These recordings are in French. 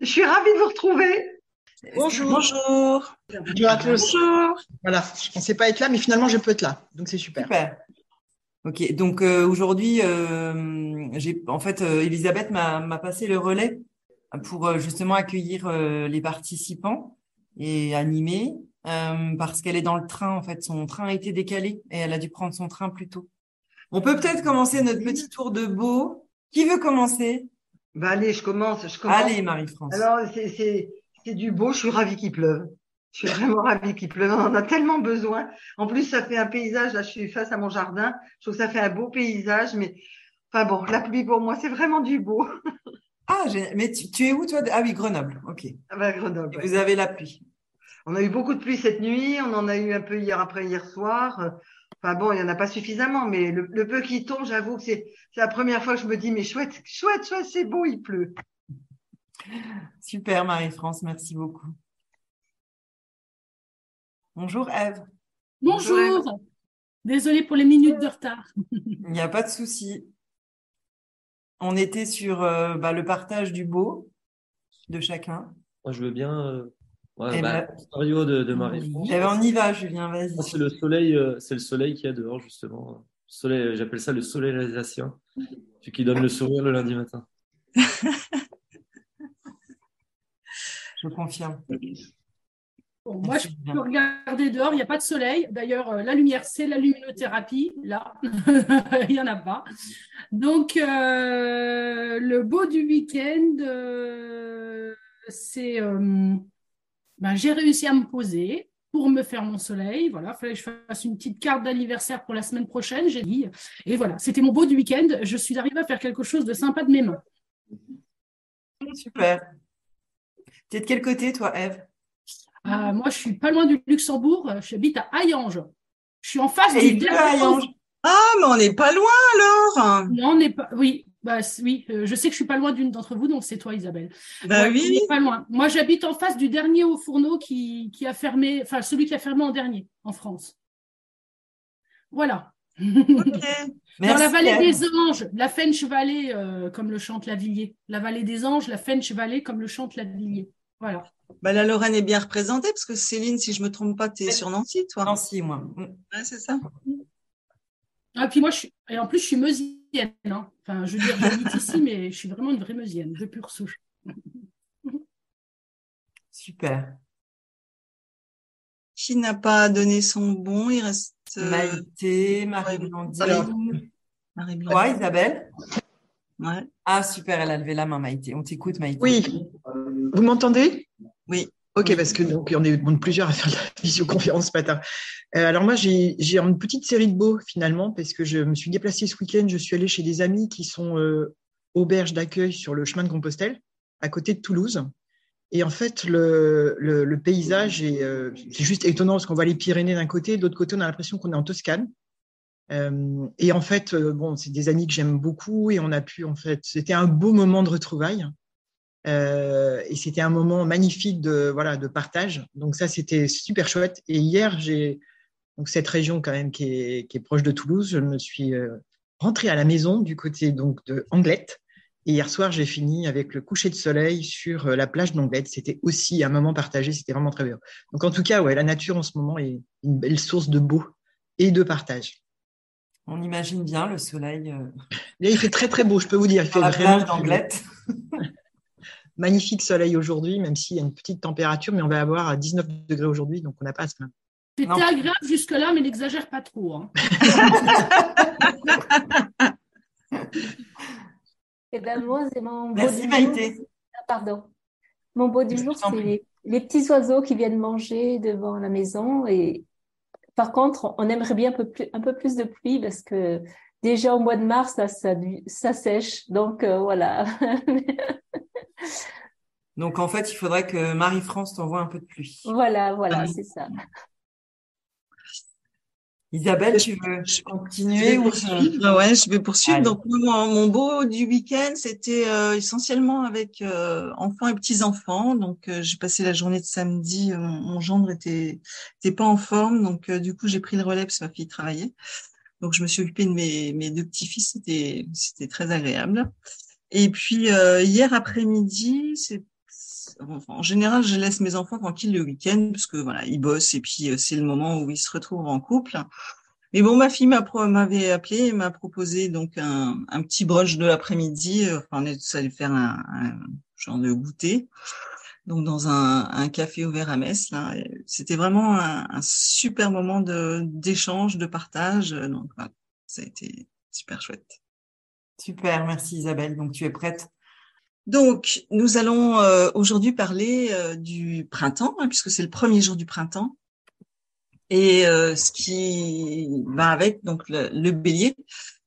Je suis ravie de vous retrouver. Bonjour. Bonjour. Bonjour. Voilà, je pensais pas être là, mais finalement je peux être là, donc c'est super. Super. Ok, donc euh, aujourd'hui, euh, j'ai en fait euh, Elisabeth m'a passé le relais pour euh, justement accueillir euh, les participants et animer parce qu'elle est dans le train. En fait, son train a été décalé et elle a dû prendre son train plus tôt. On peut peut-être commencer notre petit tour de beau. Qui veut commencer? Bah allez, je commence, je commence. Allez, Marie-France. Alors c'est c'est du beau. Je suis ravie qu'il pleuve. Je suis vraiment ravie qu'il pleuve. On en a tellement besoin. En plus, ça fait un paysage. Là, je suis face à mon jardin. Je trouve que ça fait un beau paysage. Mais enfin bon, la pluie pour moi, c'est vraiment du beau. Ah, mais tu, tu, es où toi? Ah oui, Grenoble. Ok. Ah bah, Grenoble. Ouais. Vous avez la pluie. On a eu beaucoup de pluie cette nuit. On en a eu un peu hier après hier soir. Enfin bon, il y en a pas suffisamment, mais le, le peu qui tombe, j'avoue que c'est la première fois que je me dis mais chouette, chouette, chouette, c'est beau, il pleut. Super Marie-France, merci beaucoup. Bonjour Eve. Bonjour. Bonjour Désolée pour les minutes de retard. Il n'y a pas de souci. On était sur euh, bah, le partage du beau de chacun. Moi, je veux bien. Euh... Ouais, bah, ben, scénario de, de Marie. Eh ben, on y va, Julien, vas-y. C'est le soleil, euh, c'est le soleil qui y a dehors justement. Soleil, j'appelle ça le soleil alsacien, celui qui donne le sourire le lundi matin. je confirme. Bon, moi, je peux regarder dehors, il n'y a pas de soleil. D'ailleurs, euh, la lumière, c'est la luminothérapie. Là, il n'y en a pas. Donc, euh, le beau du week-end, euh, c'est euh, ben, j'ai réussi à me poser pour me faire mon soleil. Voilà, il fallait que je fasse une petite carte d'anniversaire pour la semaine prochaine, j'ai dit. Et voilà, c'était mon beau du week-end. Je suis arrivée à faire quelque chose de sympa de mes mains. Super. Tu es de quel côté, toi, Eve euh, moi, je suis pas loin du Luxembourg. J'habite à Hayange. Je suis en face Et du. Ah, mais on n'est pas loin alors. Non, on n'est pas. Oui, bah oui. Euh, je sais que je suis pas loin d'une d'entre vous, donc c'est toi, Isabelle. Bah ouais, oui. Pas loin. Moi, j'habite en face du dernier au fourneau qui, qui a fermé, enfin celui qui a fermé en dernier en France. Voilà. Okay. Dans la vallée des anges, la Fench Valley, euh, comme le chante Lavillier. La vallée des anges, la Fench Valley, comme le chante Lavillier. Voilà. Bah, la Lorraine est bien représentée parce que Céline, si je me trompe pas, tu es sur Nancy, toi. Nancy, moi. Ouais, c'est ça. Ah, puis moi, je suis... et en plus, je suis meusienne. Hein. Enfin, je veux dire, j'habite ici, mais je suis vraiment une vraie meusienne, de pure souche. Super. Qui n'a pas donné son bon Il reste. Euh... Maïté, Marie-Blandine. Marie-Blandine. Ouais, Isabelle Ouais. Ah, super, elle a levé la main, Maïté. On t'écoute, Maïté. Oui. Vous m'entendez? Oui. Ok, parce que donc on est plusieurs à faire de la visioconférence ce matin. Euh, alors moi, j'ai une petite série de beaux finalement, parce que je me suis déplacée ce week-end. Je suis allée chez des amis qui sont euh, auberges d'accueil sur le chemin de Compostelle, à côté de Toulouse. Et en fait, le, le, le paysage est euh, c'est juste étonnant parce qu'on voit les Pyrénées d'un côté, de l'autre côté, on a l'impression qu'on est en Toscane. Euh, et en fait, euh, bon, c'est des amis que j'aime beaucoup et on a pu, en fait, c'était un beau moment de retrouvailles. Euh, et c'était un moment magnifique de voilà de partage. Donc ça, c'était super chouette. Et hier, j'ai donc cette région quand même qui est, qui est proche de Toulouse. Je me suis euh, rentrée à la maison du côté donc de Anglette. Et hier soir, j'ai fini avec le coucher de soleil sur euh, la plage d'Anglette. C'était aussi un moment partagé. C'était vraiment très bien. Donc en tout cas, ouais, la nature en ce moment est une belle source de beau et de partage. On imagine bien le soleil. Là, il fait très très beau, je peux vous dire. Il fait la plage d'Anglette. Magnifique soleil aujourd'hui, même s'il y a une petite température, mais on va avoir à 19 degrés aujourd'hui, donc on n'a pas à se plaindre. C'était agréable jusque-là, mais n'exagère pas trop. Hein. Eh ben moi, c'est mon Merci beau Maïté. du jour. Ah, pardon. Mon beau du jour, c'est les, les, petits oiseaux qui viennent manger devant la maison. Et par contre, on aimerait bien un peu plus, un peu plus de pluie parce que déjà au mois de mars, ça, ça, ça sèche. Donc euh, voilà. Donc en fait, il faudrait que Marie-France t'envoie un peu de pluie. Voilà, voilà, c'est ça. Isabelle, tu veux continuer ou je... Ouais, je vais poursuivre. Donc mon, beau du week-end, c'était euh, essentiellement avec euh, enfants et petits enfants. Donc euh, j'ai passé la journée de samedi. mon gendre était était pas en forme, donc du coup j'ai pris le relais parce que ma fille travaillait. Donc je me suis occupée de mes mes deux petits fils. C'était c'était très agréable. Et puis hier après-midi, c'est en général, je laisse mes enfants tranquilles le week-end parce que voilà, ils bossent et puis euh, c'est le moment où ils se retrouvent en couple. Mais bon, ma fille m'avait appelé et m'a proposé donc un, petit brunch de l'après-midi. Enfin, on est allé faire un, un, genre de goûter, donc dans un, un café ouvert à Metz. Là, c'était vraiment un, un, super moment de d'échange, de partage. Donc, voilà, ça a été super chouette. Super, merci Isabelle. Donc, tu es prête donc, nous allons euh, aujourd'hui parler euh, du printemps, hein, puisque c'est le premier jour du printemps, et euh, ce qui va avec donc le, bélier,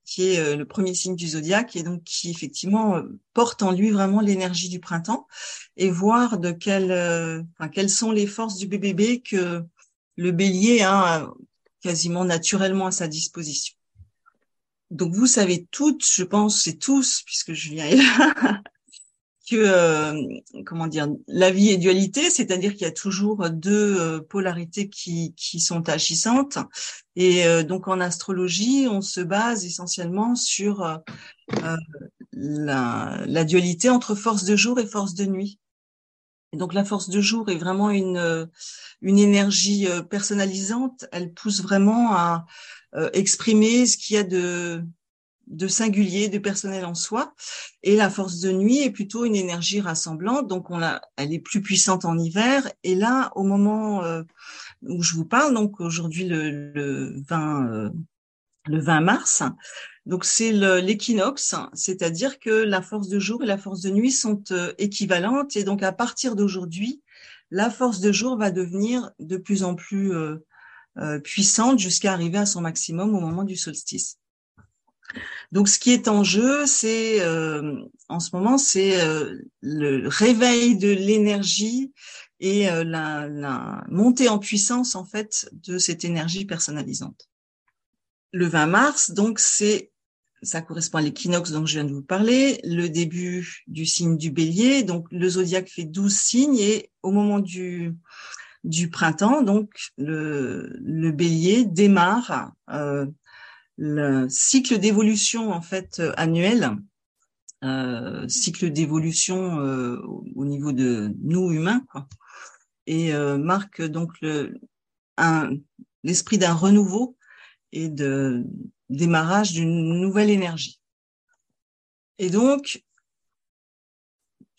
qui est le premier signe du zodiaque, et donc qui effectivement porte en lui vraiment l'énergie du printemps, et voir de quelles, enfin, quelles sont les forces du bébé que le bélier a quasiment naturellement à sa disposition. Donc vous savez toutes, je pense, c'est tous, puisque Julien est là, que euh, comment dire la vie est dualité, c'est-à dire qu'il y a toujours deux euh, polarités qui, qui sont agissantes. Et euh, donc en astrologie, on se base essentiellement sur la, la, dualité entre force de jour et force de nuit. Et donc la force de jour est vraiment une une énergie personnalisante. Elle pousse vraiment à exprimer ce qu'il y a de de singulier, de personnel en soi. Et la force de nuit est plutôt une énergie rassemblante, donc on l'a, elle est plus puissante en hiver. Et là, au moment euh, où je vous parle, donc aujourd'hui le, le 20 euh, le 20 mars, donc c'est l'équinoxe, c'est-à-dire que la force de jour et la force de nuit sont euh, équivalentes. Et donc à partir d'aujourd'hui, la force de jour va devenir de plus en plus puissante jusqu'à arriver à son maximum au moment du solstice. Donc, ce qui est en jeu, c'est euh, en ce moment, c'est euh, le réveil de l'énergie et euh, la, la, montée en puissance en fait de cette énergie personnalisante. Le 20 mars, donc c'est ça correspond à l'équinoxe dont je viens de vous parler, le début du signe du bélier. Donc, le zodiaque fait 12 signes et au moment du, du printemps, donc, le, bélier démarre euh, le cycle d'évolution en fait euh, annuel, euh, cycle d'évolution euh, au niveau de nous humains, et marque donc l'esprit d'un renouveau et de démarrage d'une nouvelle énergie. Et donc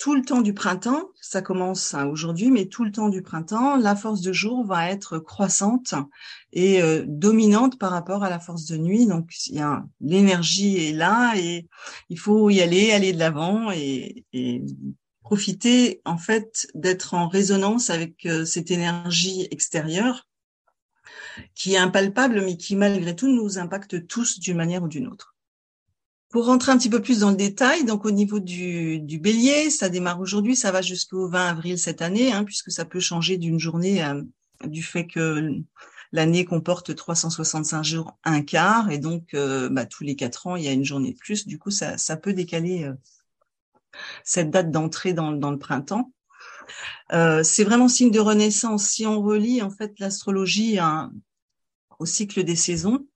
tout le temps du printemps, ça commence hein, aujourd'hui, mais tout le temps du printemps, la force de jour va être croissante et euh, dominante par rapport à la force de nuit. Donc, l'énergie est là et il faut y aller, aller de l'avant et, et, profiter en fait d'être en résonance avec euh, cette énergie extérieure qui est impalpable, mais qui malgré tout nous impacte tous d'une manière ou d'une autre. Pour rentrer un petit peu plus dans le détail, donc au niveau du, bélier, ça démarre aujourd'hui, ça va jusqu'au 20 avril cette année, hein, puisque ça peut changer d'une journée euh, du fait que l'année comporte 365 jours, un quart, et donc euh, bah, tous les quatre ans, il y a une journée de plus. Du coup, ça, ça peut décaler euh, cette date d'entrée dans, dans, le printemps. c'est vraiment signe de renaissance. Si on relie en fait l'astrologie au cycle des saisons,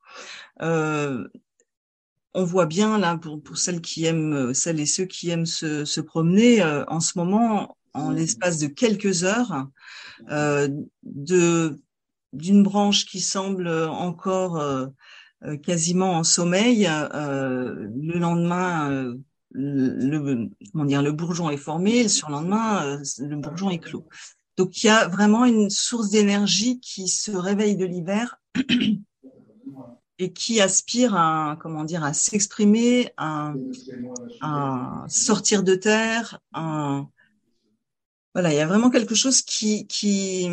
on voit bien là pour, pour celles qui aiment, euh, celles et ceux qui aiment se, se promener euh, en ce moment, en l'espace de quelques heures, euh, de d'une branche qui semble encore euh, quasiment en sommeil, le lendemain, le, comment dire, le bourgeon est formé, le surlendemain, le bourgeon est clos. Donc il y a vraiment une source d'énergie qui se réveille de l'hiver et qui aspire à comment dire à s'exprimer, à, à, sortir de terre. À, voilà, il y a vraiment quelque chose qui qui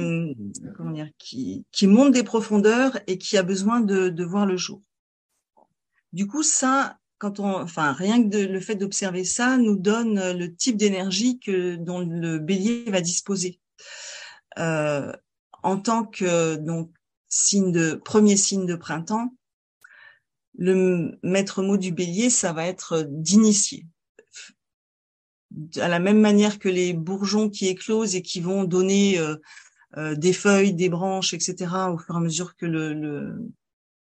comment dire qui qui monte des profondeurs et qui a besoin de, de voir le jour. Du coup, ça quand on, enfin, rien que le fait d'observer ça nous donne le type d'énergie que dont le Bélier va disposer. Euh, en tant que donc signe de premier signe de printemps, le maître mot du Bélier, ça va être d'initier. À la même manière que les bourgeons qui éclosent et qui vont donner euh, euh, des feuilles, des branches, etc. au fur et à mesure que le,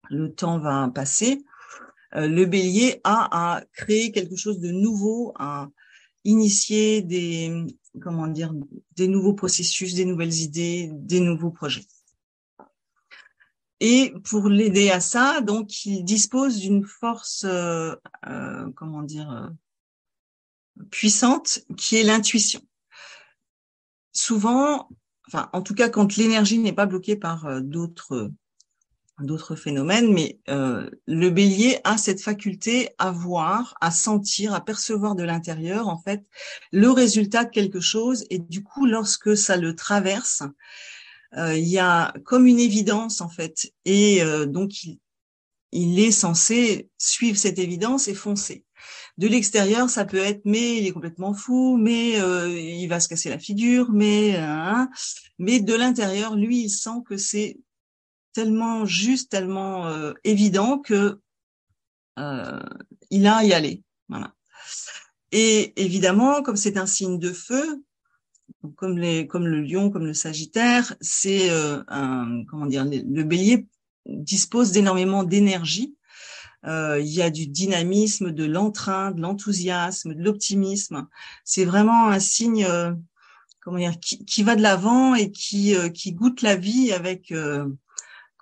le, temps va passer, euh, le bélier a à créer quelque chose de nouveau, à initier des, comment dire, des nouveaux processus, des nouvelles idées, des nouveaux projets. Et pour l'aider à ça, donc il dispose d'une force, euh, euh, comment dire, puissante, qui est l'intuition. Souvent, enfin, en tout cas, quand l'énergie n'est pas bloquée par d'autres d'autres phénomènes, mais euh, le bélier a cette faculté à voir, à sentir, à percevoir de l'intérieur, en fait, le résultat de quelque chose. Et du coup, lorsque ça le traverse, euh, il y a comme une évidence, en fait. Et euh, donc, il, il, est censé suivre cette évidence et foncer. De l'extérieur, ça peut être, mais il est complètement fou, mais il va se casser la figure, mais... Hein, mais de l'intérieur, lui, il sent que c'est tellement juste, tellement euh, évident que euh, il a à y aller. Voilà. Et évidemment, comme c'est un signe de feu, comme les, comme le Lion, comme le Sagittaire, c'est euh, un, comment dire, le Bélier dispose d'énormément d'énergie. Euh, il y a du dynamisme, de l'entrain, de l'enthousiasme, de l'optimisme. C'est vraiment un signe, euh, comment dire, qui, qui va de l'avant et qui, qui goûte la vie avec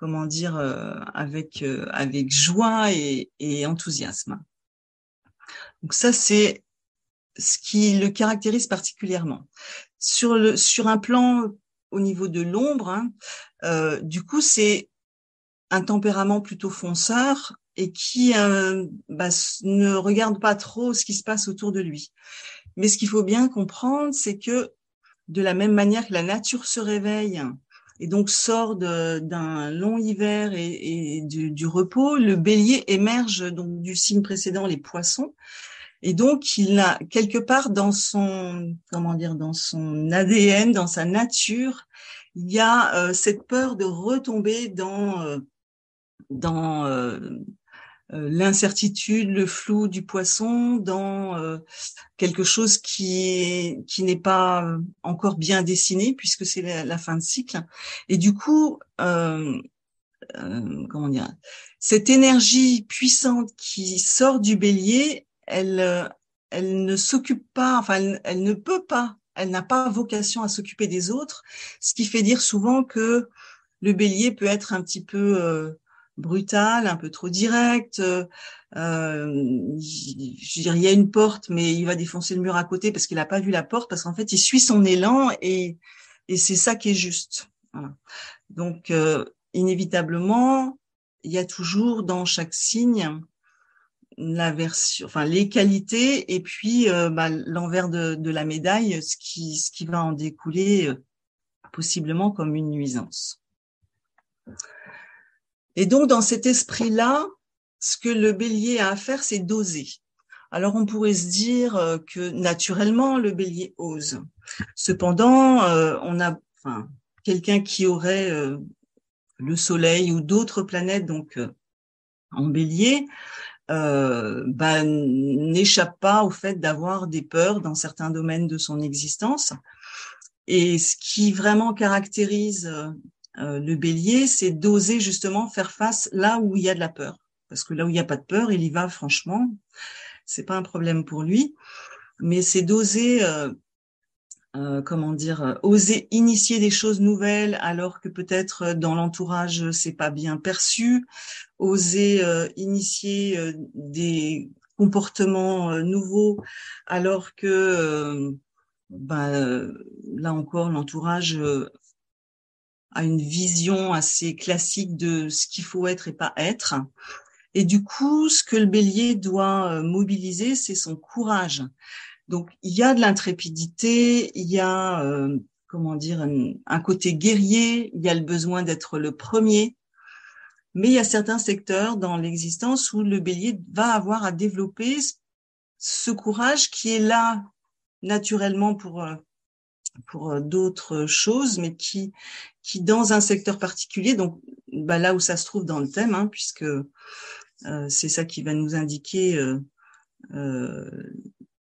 comment dire, euh, avec euh, avec joie et, et, enthousiasme. Donc ça, c'est ce qui le caractérise particulièrement. Sur le sur un plan au niveau de l'ombre, hein, euh, du coup, c'est un tempérament plutôt fonceur et qui euh, bah, ne regarde pas trop ce qui se passe autour de lui. Mais ce qu'il faut bien comprendre, c'est que de la même manière que la nature se réveille et donc sort d'un long hiver et, du, du, repos, le bélier émerge donc du signe précédent, les poissons. Et donc, il a quelque part dans son, comment dire, dans son ADN, dans sa nature, il y a euh, cette peur de retomber dans, euh, dans euh, euh, l'incertitude, le flou du poisson dans euh, quelque chose qui qui n'est pas encore bien dessiné puisque c'est la, fin de cycle. Et du coup, euh, euh, comment dire, cette énergie puissante qui sort du Bélier, elle elle ne s'occupe pas, enfin elle, ne peut pas, elle n'a pas vocation à s'occuper des autres, ce qui fait dire souvent que le Bélier peut être un petit peu brutal, un peu trop direct. Euh, je il y a une porte, mais il va défoncer le mur à côté parce qu'il n'a pas vu la porte, parce qu'en fait, il suit son élan et, et c'est ça qui est juste. Donc, euh, inévitablement, il y a toujours dans chaque signe la version, enfin les qualités et puis euh, bah, l'envers de, de, la médaille, ce qui, ce qui va en découler euh, possiblement comme une nuisance. Et donc, dans cet esprit-là, ce que le bélier a à faire, c'est d'oser. Alors, on pourrait se dire euh, que naturellement, le bélier ose. Cependant, euh, on a enfin, quelqu'un qui aurait euh, le soleil ou d'autres planètes, donc en bélier, bah, n'échappe pas au fait d'avoir des peurs dans certains domaines de son existence. Et ce qui vraiment caractérise euh, le bélier, c'est d'oser justement faire face là où il y a de la peur. Parce que là où il n'y a pas de peur, il y va franchement. C'est pas un problème pour lui. Mais c'est d'oser, euh, euh, comment dire, oser initier des choses nouvelles alors que peut-être dans l'entourage c'est pas bien perçu. Oser initier des comportements nouveaux alors que ben, là encore l'entourage a une vision assez classique de ce qu'il faut être et pas être. Et du coup, ce que le bélier doit euh, mobiliser, c'est son courage. Donc, il y a de l'intrépidité, il y a, euh, comment dire, un, côté guerrier, il y a le besoin d'être le premier. Mais il y a certains secteurs dans l'existence où le bélier va avoir à développer ce courage qui est là naturellement pour euh, pour euh, d'autres choses, mais qui qui dans un secteur particulier, donc bah, là où ça se trouve dans le thème, hein, puisque c'est ça qui va nous indiquer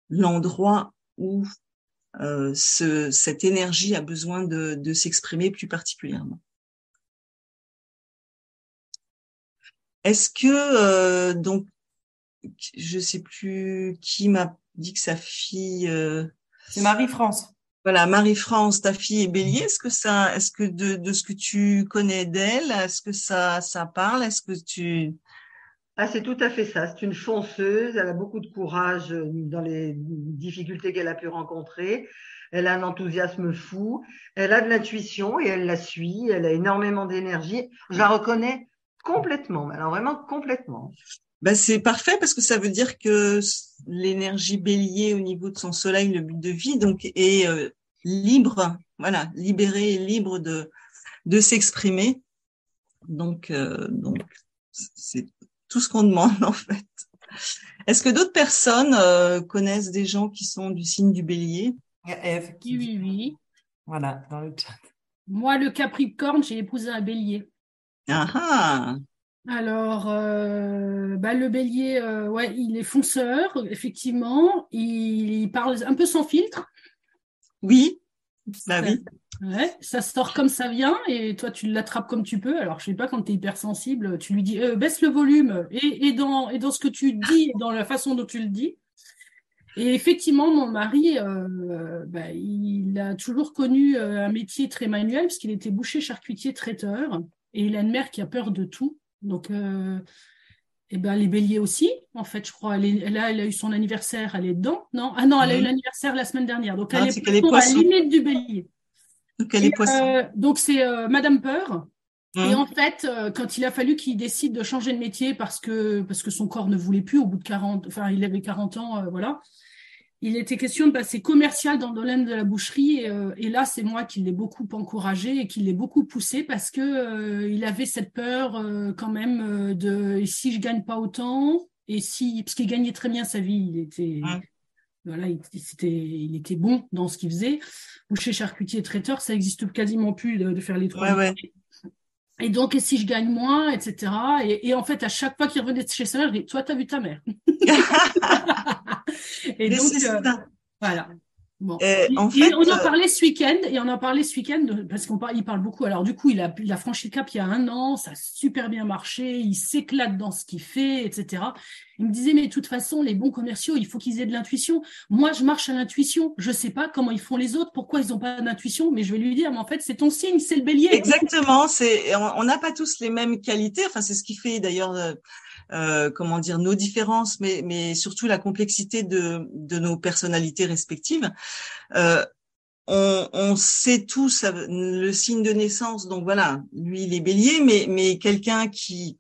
l'endroit où ce, cette énergie a besoin de, de s'exprimer plus particulièrement. Est-ce que euh, donc je sais plus qui m'a dit que sa fille euh, c'est Marie-France. Voilà, Marie-France, ta fille est bélier. Est-ce que ça, est-ce que de, de ce que tu connais d'elle, est-ce que ça, ça parle? Est-ce que tu ah, c'est tout à fait ça. C'est une fonceuse. Elle a beaucoup de courage euh, dans les difficultés qu'elle a pu rencontrer. Elle a un enthousiasme fou. Elle a de l'intuition et elle la suit. Elle a énormément d'énergie. Je la reconnais Complètement, alors vraiment complètement. Ben c'est parfait parce que ça veut dire que l'énergie bélier au niveau de son soleil, le but de vie, donc est euh, libre, voilà, libéré, libre de de s'exprimer. Donc euh, donc c'est tout ce qu'on demande en fait. Est-ce que d'autres personnes euh, connaissent des gens qui sont du signe du bélier? Eve. Oui, oui, oui. Voilà, dans le chat. Moi, le Capricorne, j'ai épousé un bélier. Ah, ah Alors, euh, bah, le bélier, euh, ouais, il est fonceur, effectivement. Il, parle un peu sans filtre. Oui, bah oui. Ouais, ça sort comme ça vient et toi tu l'attrapes comme tu peux. Alors je sais pas quand tu es hypersensible, tu lui dis euh, baisse le volume et, et, dans, et dans ce que tu dis et dans la façon dont tu le dis. Et effectivement, mon mari, bah, il a toujours connu un métier très manuel parce qu'il était boucher, charcutier, traiteur. Et il a une mère qui a peur de tout. Donc, euh, eh ben, les béliers aussi, en fait, je crois. Elle est, là, elle a eu son anniversaire, elle est dedans. Non, ah non, elle a eu l'anniversaire la semaine dernière. Donc, elle est, est à la limite du bélier. Donc, elle est euh, donc, c'est euh, Madame Peur. Et en fait, euh, quand il a fallu qu'il décide de changer de métier parce que parce que son corps ne voulait plus au bout de 40, enfin il avait 40 ans, voilà il était question de passer commercial dans le domaine de la boucherie et, euh, là c'est moi qui l'ai beaucoup encouragé et qui l'ai beaucoup poussé parce que euh, il avait cette peur euh, quand même de si je gagne pas autant? Et si parce qu'il gagnait très bien sa vie il était voilà il, était il était bon dans ce qu'il faisait. Boucher charcutier traiteur ça existe quasiment plus de, faire les trois et donc, et si je gagne moins, etc. Et, en fait, à chaque fois qu'il revenait de chez sa mère, je dis, toi, t'as vu ta mère. et donc, euh, voilà. Bon. en fait, on en euh, parlait ce week-end et on en parlait ce week-end parce qu'on parle, il parle beaucoup. Alors du coup, il a, il a franchi le cap il y a un an, ça a super bien marché, il s'éclate dans ce qu'il fait, etc. Il me disait mais de toute façon, les bons commerciaux, il faut qu'ils aient de l'intuition. Moi, je marche à l'intuition. Je sais pas comment ils font les autres, pourquoi ils n'ont pas d'intuition, mais je vais lui dire, mais en fait, c'est ton signe, c'est le bélier. Exactement. C'est, on n'a pas tous les mêmes qualités. Enfin, c'est ce qui fait d'ailleurs. Euh, euh, comment dire nos différences, mais, mais surtout la complexité de, de nos personnalités respectives. Euh, on, on, sait tous le signe de naissance, donc voilà, lui il est Bélier, mais, mais quelqu'un qui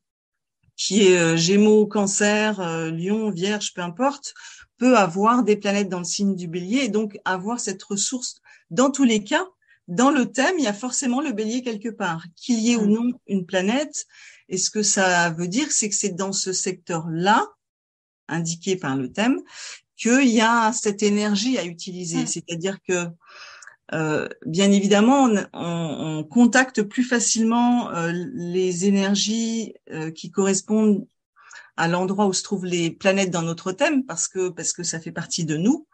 qui est euh, Gémeaux, Cancer, euh, Lion, Vierge, peu importe, peut avoir des planètes dans le signe du Bélier et donc avoir cette ressource. Dans tous les cas, dans le thème, il y a forcément le Bélier quelque part, qu'il y ait ou mmh. non une planète. Et ce que ça veut dire, c'est que c'est dans ce secteur-là, indiqué par le thème, qu'il y a cette énergie à utiliser. Mmh. C'est-à-dire que, euh, bien évidemment, on, on, contacte plus facilement euh, les énergies euh, qui correspondent à l'endroit où se trouvent les planètes dans notre thème parce que parce que ça fait partie de nous.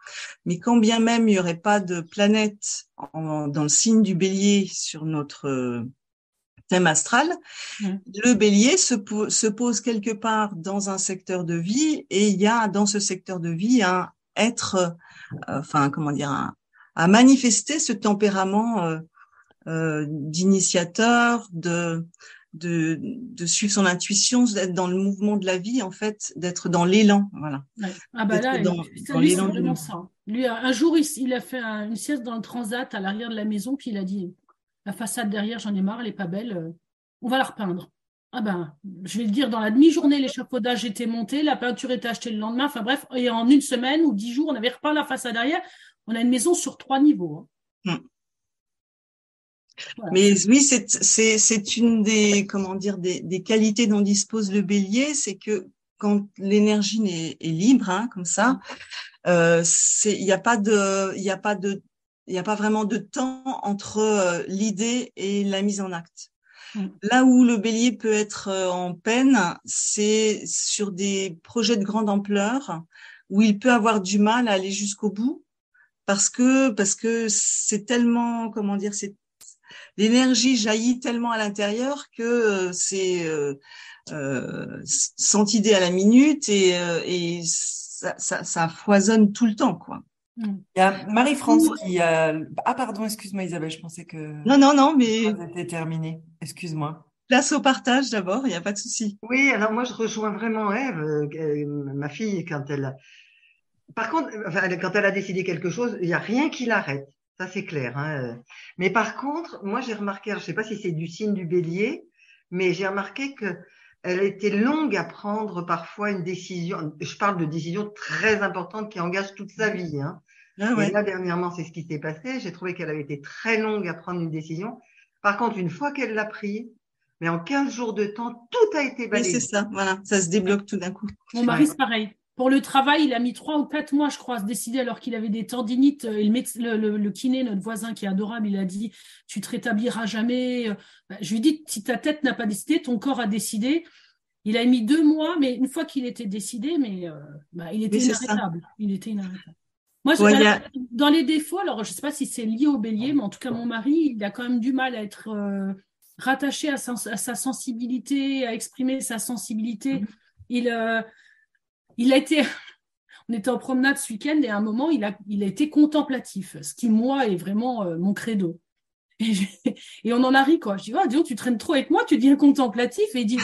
Mais quand bien même il n'y aurait pas de planète dans le signe du Bélier sur notre thème astral, mmh. le bélier se, se, pose quelque part dans un secteur de vie et il y a dans ce secteur de vie un être, euh, enfin comment dire, un, à manifester ce tempérament euh, euh, d'initiateur, de, de, de suivre son intuition, d'être dans le mouvement de la vie en fait, d'être dans l'élan, voilà. Ah bah là, dans, dans l'élan ça. Lui, un jour, il, il a fait une sieste dans le transat à l'arrière de la maison, puis il a dit la façade derrière, j'en ai marre, elle n'est pas belle. Euh, on va la repeindre. Ah ben, je vais le dire, dans la demi-journée, l'échafaudage était monté, la peinture était achetée le lendemain. Enfin bref, et en une semaine ou dix jours, on avait repeint la façade derrière. On a une maison sur trois niveaux. Hein. Hmm. Mais oui, c'est c'est c'est une des comment dire des des qualités dont dispose le Bélier, c'est que quand l'énergie est, est, libre, hein, comme ça, euh, c'est il n'y a pas de il y a pas de il n'y a pas vraiment de temps entre euh, l'idée et la mise en acte. Mm. Là où le bélier peut être euh, en peine, c'est sur des projets de grande ampleur où il peut avoir du mal à aller jusqu'au bout parce que parce que c'est tellement comment dire c'est l'énergie jaillit tellement à l'intérieur que euh, c'est euh, euh, sans idée à la minute et, et ça, ça, ça foisonne tout le temps quoi. Mm. Il y a Marie-France qui a... Ah pardon, excuse-moi Isabelle, je pensais que... Non, non, non, mais... C'était terminé, excuse-moi. Place au partage d'abord, il n'y a pas de souci. Oui, alors moi je rejoins vraiment Eve, euh, ma fille, quand elle... Par contre, enfin, quand elle a décidé quelque chose, il n'y a rien qui l'arrête. Ça, c'est clair. Hein. Mais par contre, moi, j'ai remarqué, je ne sais pas si c'est du signe du bélier, mais j'ai remarqué que elle était longue à prendre parfois une décision. Je parle de décisions très importantes qui engagent toute sa vie. Hein. Ah Et là, dernièrement, c'est ce qui s'est passé. J'ai trouvé qu'elle avait été très longue à prendre une décision. Par contre, une fois qu'elle l'a prise, mais en 15 jours de temps, tout a été balayé. Oui, c'est ça, voilà, ça se débloque tout d'un coup. Mon mari, c'est pareil. Pour le travail, il a mis trois ou quatre mois, je crois, à se décider alors qu'il avait des tendinites. Et le, le, le, kiné, notre voisin qui est adorable, il a dit Tu te rétabliras jamais. Bah, je lui ai dit Si ta tête n'a pas décidé, ton corps a décidé. Il a mis deux mois, mais une fois qu'il était décidé, mais euh, bah, il était inarrêtable. Il était inarrêtable. Moi, dans les défauts, alors je ne sais pas si c'est lié au bélier, mais en tout cas, mon mari, il a quand même du mal à être euh, rattaché à sa, sensibilité, à exprimer sa sensibilité. Mm-hmm. Il, euh, il a été. On était en promenade ce week-end et à un moment, il a, été contemplatif, ce qui, moi, est vraiment euh, mon credo. Et, on en a ri, quoi. Je dis, oh, dis tu traînes trop avec moi, tu deviens contemplatif. Et il dit,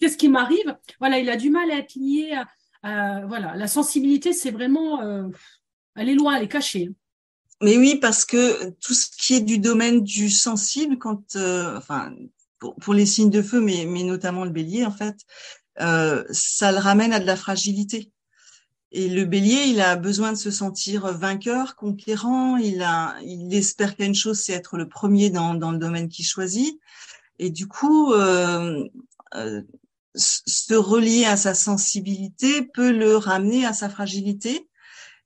qu'est-ce qui m'arrive? Voilà, il a du mal à être lié à. voilà, la sensibilité, c'est vraiment. Euh, elle est loin, elle est cachée. Mais oui, parce que tout ce qui est du domaine du sensible, quand, euh, enfin, pour, les signes de feu, mais notamment le bélier, en fait, euh, ça le ramène à de la fragilité. Et le bélier, il a besoin de se sentir vainqueur, conquérant. Il a, il espère qu'une chose, c'est être le premier dans, dans le domaine qu'il choisit. Et du coup, euh, euh, se relier à sa sensibilité peut le ramener à sa fragilité.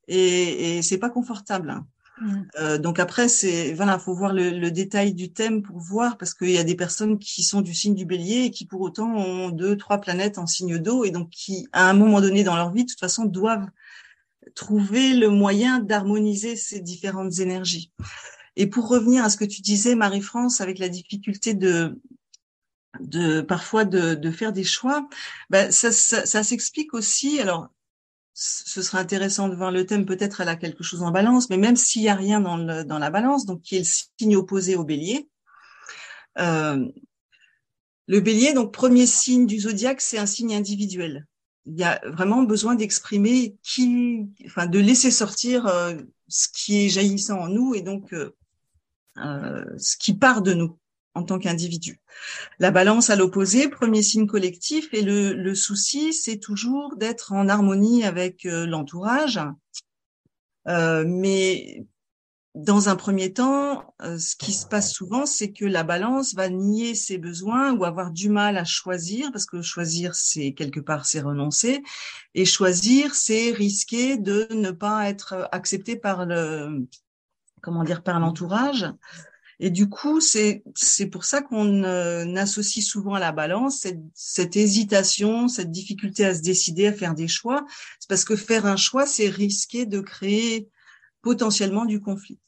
Et, et c'est pas confortable. Mm. Euh, donc après, c'est voilà, faut voir le, le, détail du thème pour voir parce qu'il y a des personnes qui sont du signe du Bélier et qui pour autant ont deux, trois planètes en signe d'eau et donc qui, à un moment donné dans leur vie, de toute façon, doivent trouver le moyen d'harmoniser ces différentes énergies. Et pour revenir à ce que tu disais, Marie-France, avec la difficulté de de parfois de, de faire des choix, ben ça, ça, ça s'explique aussi. Alors ce serait intéressant de voir le thème. Peut-être elle a quelque chose en balance, mais même s'il y a rien dans, le, dans la balance, donc qui est le signe opposé au Bélier. Euh, le Bélier, donc premier signe du zodiaque, c'est un signe individuel. Il y a vraiment besoin d'exprimer qui, enfin, de laisser sortir euh, ce qui est jaillissant en nous et donc euh ce qui part de nous en tant qu'individu. La balance à l'opposé, premier signe collectif, et le, le souci, c'est toujours d'être en harmonie avec euh, l'entourage. Euh, mais dans un premier temps, euh, ce qui se passe souvent, c'est que la balance va nier ses besoins ou avoir du mal à choisir, parce que choisir, c'est quelque part, c'est renoncer, et choisir, c'est risquer de ne pas être accepté par le, comment dire, par l'entourage. Et du coup, c'est c'est pour ça qu'on euh, associe souvent à la balance cette, cette, hésitation, cette difficulté à se décider, à faire des choix. C'est parce que faire un choix, c'est risquer de créer potentiellement du conflit.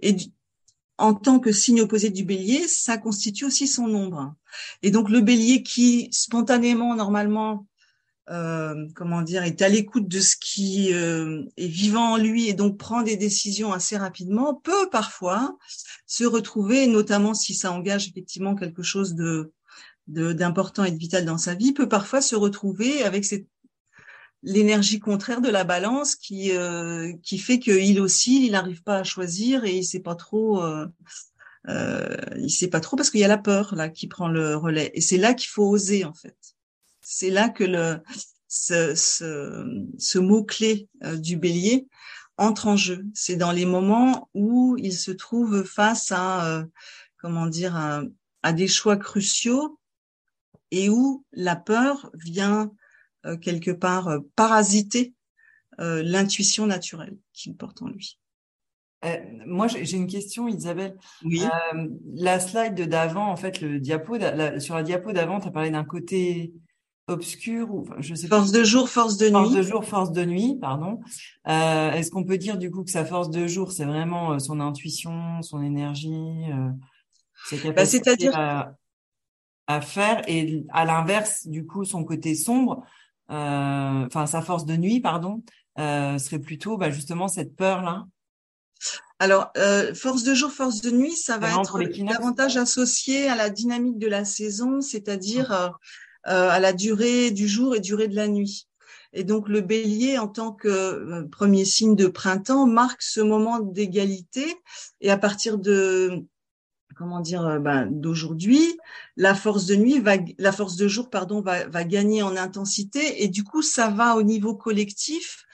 Et en tant que signe opposé du bélier, ça constitue aussi son ombre. Et donc le bélier qui spontanément, normalement, euh, comment dire, est à l'écoute de ce qui euh, est vivant en lui et donc prend des décisions assez rapidement, peut parfois se retrouver, notamment si ça engage effectivement quelque chose de d'important et de vital dans sa vie, peut parfois se retrouver avec cette l'énergie contraire de la balance qui euh, qui fait qu'il aussi il n'arrive pas à choisir et il sait pas trop euh, il sait pas trop parce qu'il y a la peur là qui prend le relais et c'est là qu'il faut oser en fait c'est là que le, ce, ce, ce mot-clé euh, du bélier entre en jeu. C'est dans les moments où il se trouve face à, euh, comment dire, à, des choix cruciaux et où la peur vient euh, quelque part euh, parasiter euh, l'intuition naturelle qu'il porte en lui. moi, j'ai une question, Isabelle. Oui. la slide d'avant, en fait, le diapo, sur la diapo d'avant, tu as parlé d'un côté obscur ou je sais force de jour force de nuit. force de jour force de nuit pardon. Euh, est-ce qu'on peut dire du coup que sa force de jour c'est vraiment euh, son intuition son énergie euh, bah, c'est-à-dire à, faire et à l'inverse du coup son côté sombre euh, enfin sa force de nuit pardon serait plutôt bah, justement cette peur là alors, force de jour, force de nuit, ça va être davantage associé à la dynamique de la saison, c'est-à-dire euh, à la durée du jour et durée de la nuit. Et donc le bélier, en tant que euh, premier signe de printemps, marque ce moment d'égalité. Et à partir de comment dire euh, ben, d'aujourd'hui, la force de nuit va, la force de jour, pardon, va, va gagner en intensité. Et du coup, ça va au niveau collectif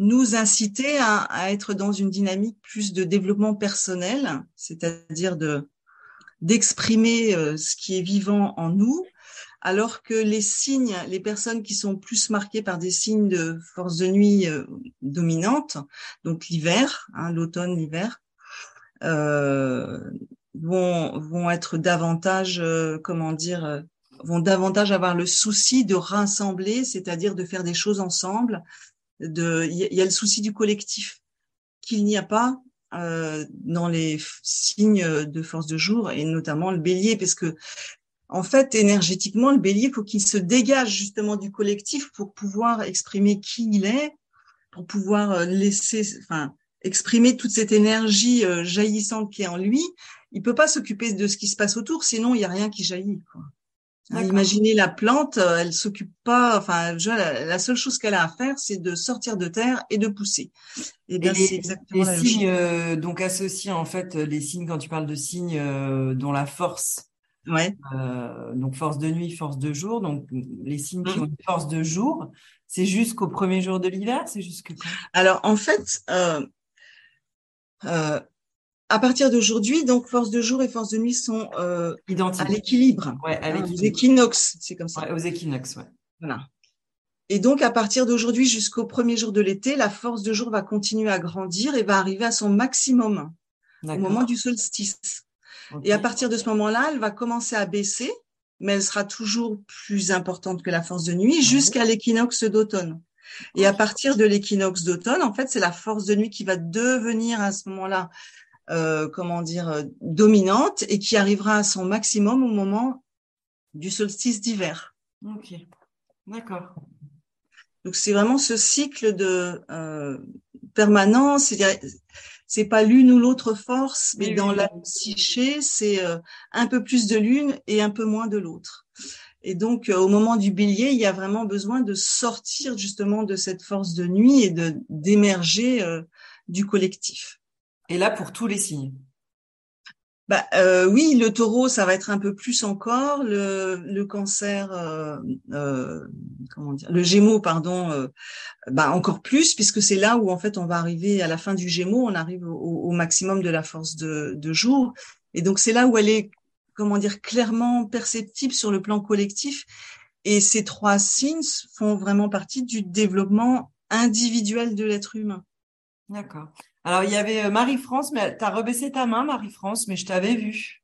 nous inciter à, à être dans une dynamique plus de développement personnel, c'est-à-dire de d'exprimer ce qui est vivant en nous alors que les signes, les personnes qui sont plus marquées par des signes de force de nuit euh, dominante, donc l'hiver, hein, l'automne, l'hiver, euh, vont vont être davantage, euh, comment dire, vont davantage avoir le souci de rassembler, c'est-à-dire de faire des choses ensemble. De, il y, a le souci du collectif qu'il n'y a pas dans les signes de force de jour et notamment le bélier parce que en fait, énergétiquement, le bélier, faut qu'il se dégage justement du collectif pour pouvoir exprimer qui il est, pour pouvoir euh, laisser, enfin, exprimer toute cette énergie euh, jaillissante qui est en lui. Il peut pas s'occuper de ce qui se passe autour, sinon il y a rien qui jaillit. Quoi. Imaginez la plante, euh, elle s'occupe pas. Enfin, la, seule chose qu'elle a à faire, c'est de sortir de terre et de pousser. Et bien, c'est exactement les signes, donc associés en fait, les signes quand tu parles de signes dont la force Ouais. Euh, donc force de nuit, force de jour. Donc les signes qui mmh. ont une force de jour, c'est jusqu'au premier jour de l'hiver, c'est jusque Alors en fait, euh, euh, à partir d'aujourd'hui, donc force de jour et force de nuit sont identiques à l'équilibre. Ouais, à l'équilibre. aux équinoxes, c'est comme ça. Ouais, aux équinoxes, ouais. Voilà. Et donc, à partir d'aujourd'hui jusqu'au premier jour de l'été, la force de jour va continuer à grandir et va arriver à son maximum au moment du solstice. Et à partir de ce moment-là, elle va commencer à baisser, mais elle sera toujours plus importante que la force de nuit jusqu'à l'équinoxe d'automne. Et à partir de l'équinoxe d'automne, en fait, c'est la force de nuit qui va devenir à ce moment-là, euh, comment dire, euh, dominante et qui arrivera à son maximum au moment du solstice d'hiver. Ok, d'accord. Donc c'est vraiment ce cycle de euh, permanence, c'est pas l'une ou l'autre force, mais dans la psyché, c'est euh, un peu plus de l'une et un peu moins de l'autre. Et donc, euh, au moment du bélier, il y a vraiment besoin de sortir justement de cette force de nuit et de d'émerger euh, du collectif. Et là, pour tous les signes. Bah euh, oui, le taureau, ça va être un peu plus encore. Le, le cancer, euh, euh, comment dire, le Gémeaux, pardon, euh, bah encore plus puisque c'est là où en fait on va arriver à la fin du Gémeaux, on arrive au, au maximum de la force de, de jour, et donc c'est là où elle est, comment dire, clairement perceptible sur le plan collectif. Et ces trois signes font vraiment partie du développement individuel de l'être humain. D'accord. Alors, il y avait euh, Marie-France, mais tu as rebaissé ta main, Marie-France, mais je t'avais vu.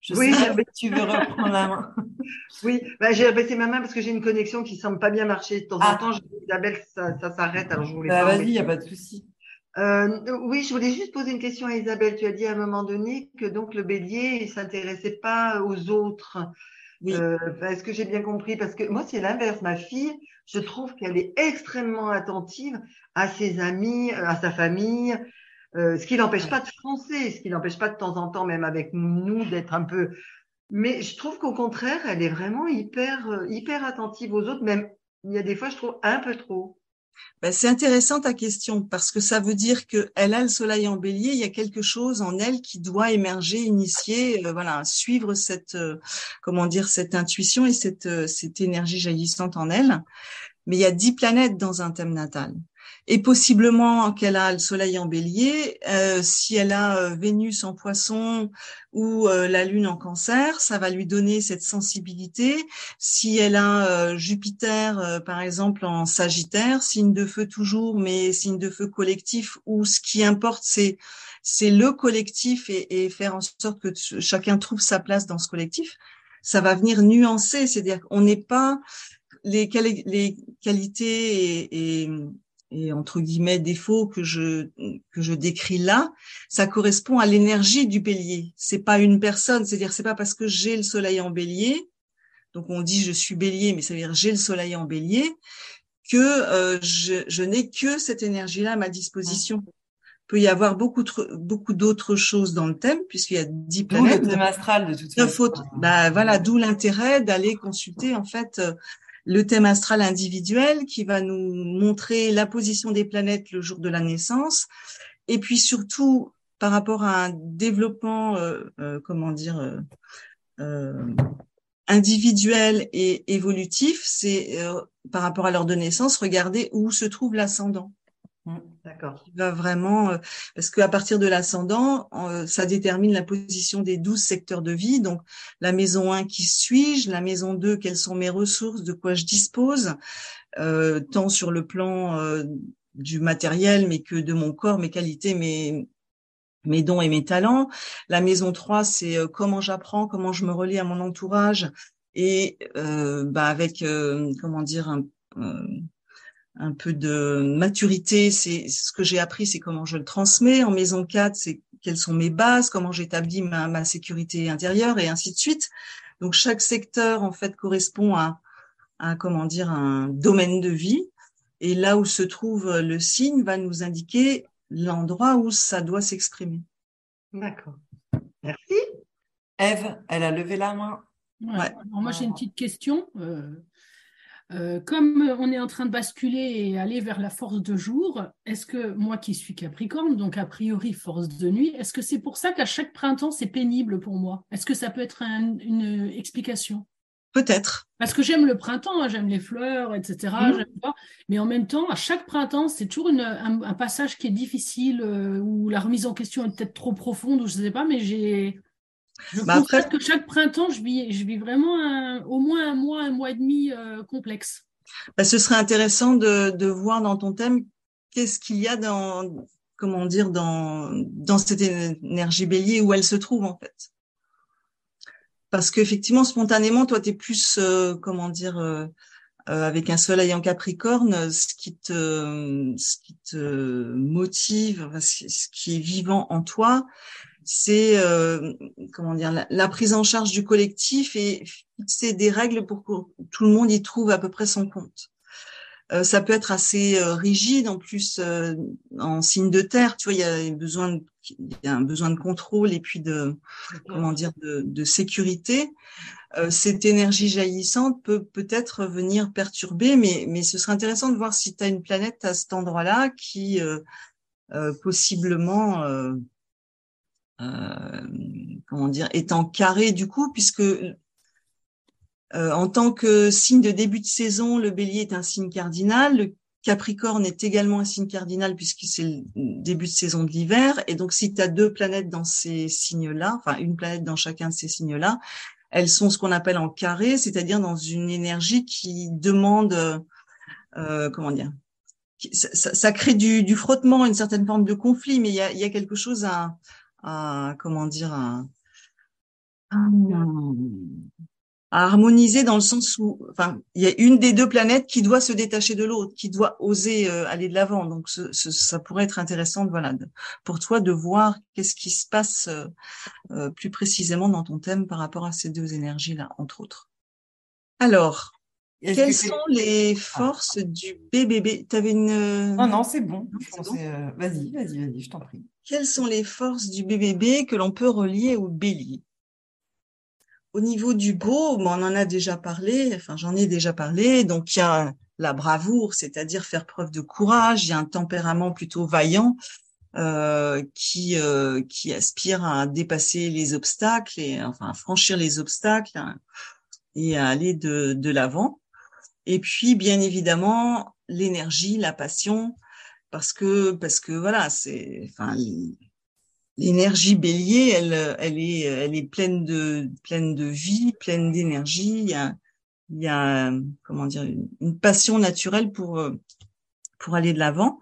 Je oui, sais que tu veux reprendre la main. Oui, bah, j'ai rebaissé ma main parce que j'ai une connexion qui semble pas bien marcher. De temps en ah. temps, je dis, Isabelle, ça, ça s'arrête, alors je voulais bah, Vas-y, il n'y a pas de souci. Euh, oui, je voulais juste poser une question à Isabelle. Tu as dit à un moment donné que donc le bélier, il s'intéressait pas aux autres. Oui. Euh, Est-ce que j'ai bien compris? Parce que moi, c'est l'inverse. Ma fille, je trouve qu'elle est extrêmement attentive à ses amis, à sa famille, euh, ce qui n'empêche pas de français, ce qui n'empêche pas de temps en temps, même avec nous, d'être un peu. Mais je trouve qu'au contraire, elle est vraiment hyper, euh, hyper attentive aux autres. Même il y a des fois, je trouve un peu trop. Ben, c'est intéressant ta question parce que ça veut dire que elle a le soleil en bélier, il y a quelque chose en elle qui doit émerger, initier, euh, voilà, suivre cette, comment dire, cette intuition et cette, cette énergie jaillissante en elle. Mais il y a dix planètes dans un thème natal. Et possiblement qu'elle a le Soleil en Bélier. Euh, si elle a euh, Vénus en Poisson ou euh, la Lune en Cancer, ça va lui donner cette sensibilité. Si elle a Jupiter, par exemple, en Sagittaire, signe de feu toujours, mais signe de feu collectif, où ce qui importe, c'est c'est le collectif et, et, faire en sorte que chacun trouve sa place dans ce collectif. Ça va venir nuancer, c'est-à-dire qu'on n'est pas les, les qualités et, et et entre guillemets défauts que je que je décris là, ça correspond à l'énergie du bélier. C'est pas une personne, c'est-à-dire c'est pas parce que j'ai le soleil en bélier, donc on dit je suis bélier, mais ça veut dire j'ai le soleil en bélier, que euh, je, je n'ai que cette énergie-là à ma disposition. Il peut y avoir beaucoup beaucoup d'autres choses dans le thème puisqu'il y a dix planètes. le thème astral de toute façon. Bah voilà, d'où l'intérêt d'aller consulter en fait euh, le thème astral individuel qui va nous montrer la position des planètes le jour de la naissance, et puis surtout par rapport à un développement, euh, euh, comment dire, euh, individuel et évolutif, c'est par rapport à l'heure de naissance, regarder où se trouve l'ascendant. Mmh, d'accord. Va vraiment, euh, parce qu'à partir de l'ascendant, euh, ça détermine la position des douze secteurs de vie. Donc, la maison 1, qui suis-je? La maison 2, quelles sont mes ressources? De quoi je dispose? Euh, Tant sur le plan du matériel, mais que de mon corps, mes qualités, mes, mes dons et mes talents. La maison 3, c'est comment j'apprends, comment je me relie à mon entourage et bah avec, comment dire, un un peu de maturité, c'est ce que j'ai appris, c'est comment je le transmets. En maison 4, c'est quelles sont mes bases, comment j'établis ma, ma, sécurité intérieure et ainsi de suite. Donc chaque secteur en fait correspond à, à comment dire un domaine de vie et là où se trouve le signe va nous indiquer l'endroit où ça doit s'exprimer. D'accord. Merci. Eve, elle a levé la main. Ouais. moi j'ai une petite question. Euh, euh, comme on est en train de basculer et aller vers la force de jour, est-ce que moi qui suis Capricorne, donc a priori force de nuit, est-ce que c'est pour ça qu'à chaque printemps c'est pénible pour moi? Est-ce que ça peut être une explication? Peut-être. Parce que j'aime le printemps, hein, j'aime les fleurs, etc. Mhm. Mais en même temps, à chaque printemps, c'est toujours un, passage qui est difficile, euh, où la remise en question est peut-être trop profonde, ou je ne sais pas, mais j'ai je bah que chaque printemps, je vis, je vis vraiment au moins un mois, un mois et demi euh, complexe. Bah, ce serait intéressant de, de voir dans ton thème qu'est-ce qu'il y a dans, comment dire, dans, dans cette énergie bélier, où elle se trouve en fait. Parce qu'effectivement, spontanément, toi, tu es plus, euh, comment dire, euh, avec un soleil en Capricorne, ce qui te, ce qui te motive, ce qui est vivant en toi, c'est euh, comment dire la, prise en charge du collectif et fixer des règles pour que tout le monde y trouve à peu près son compte. Euh, ça peut être assez euh, rigide en plus en signe de terre, tu vois, il y a besoin de, il y a un besoin de contrôle et puis de comment dire de, de sécurité. cette énergie jaillissante peut peut-être venir perturber, mais mais ce serait intéressant de voir si tu as une planète à cet endroit-là qui possiblement euh, comment dire, étant carré du coup, puisque euh, en tant que signe de début de saison, le bélier est un signe cardinal, le Capricorne est également un signe cardinal puisque c'est le début de saison de l'hiver. Et donc, si tu as deux planètes dans ces signes-là, enfin une planète dans chacun de ces signes-là, elles sont ce qu'on appelle en carré, c'est-à-dire dans une énergie qui demande, euh, comment dire, ça, ça, crée du, du, frottement, une certaine forme de conflit, mais il y a, y a quelque chose à, à comment dire à, harmoniser dans le sens où enfin il y a une des deux planètes qui doit se détacher de l'autre qui doit oser euh, aller de l'avant. Donc ce, ça pourrait être intéressant voilà pour toi de voir qu'est-ce qui se passe euh, euh, plus précisément dans ton thème par rapport à ces deux énergies là entre autres. Alors quelles sont les ah. forces du BBB T'avais une Non non, c'est bon. Vas-y, vas-y, vas-y, je t'en prie quelles sont les forces du BBB que l'on peut relier au bélier? Au niveau du beau, on en a déjà parlé, enfin j'en ai déjà parlé, donc il y a la bravoure, c'est-à-dire faire preuve de courage, il y a un tempérament plutôt vaillant euh, qui euh, qui aspire à dépasser les obstacles et enfin à franchir les obstacles et à aller de l'avant. Et puis bien évidemment l'énergie, la passion, parce que parce que voilà, c'est enfin l'énergie bélier, elle elle est elle est pleine de pleine de vie, pleine d'énergie. Il y a il y a comment dire une, passion naturelle pour pour aller de l'avant.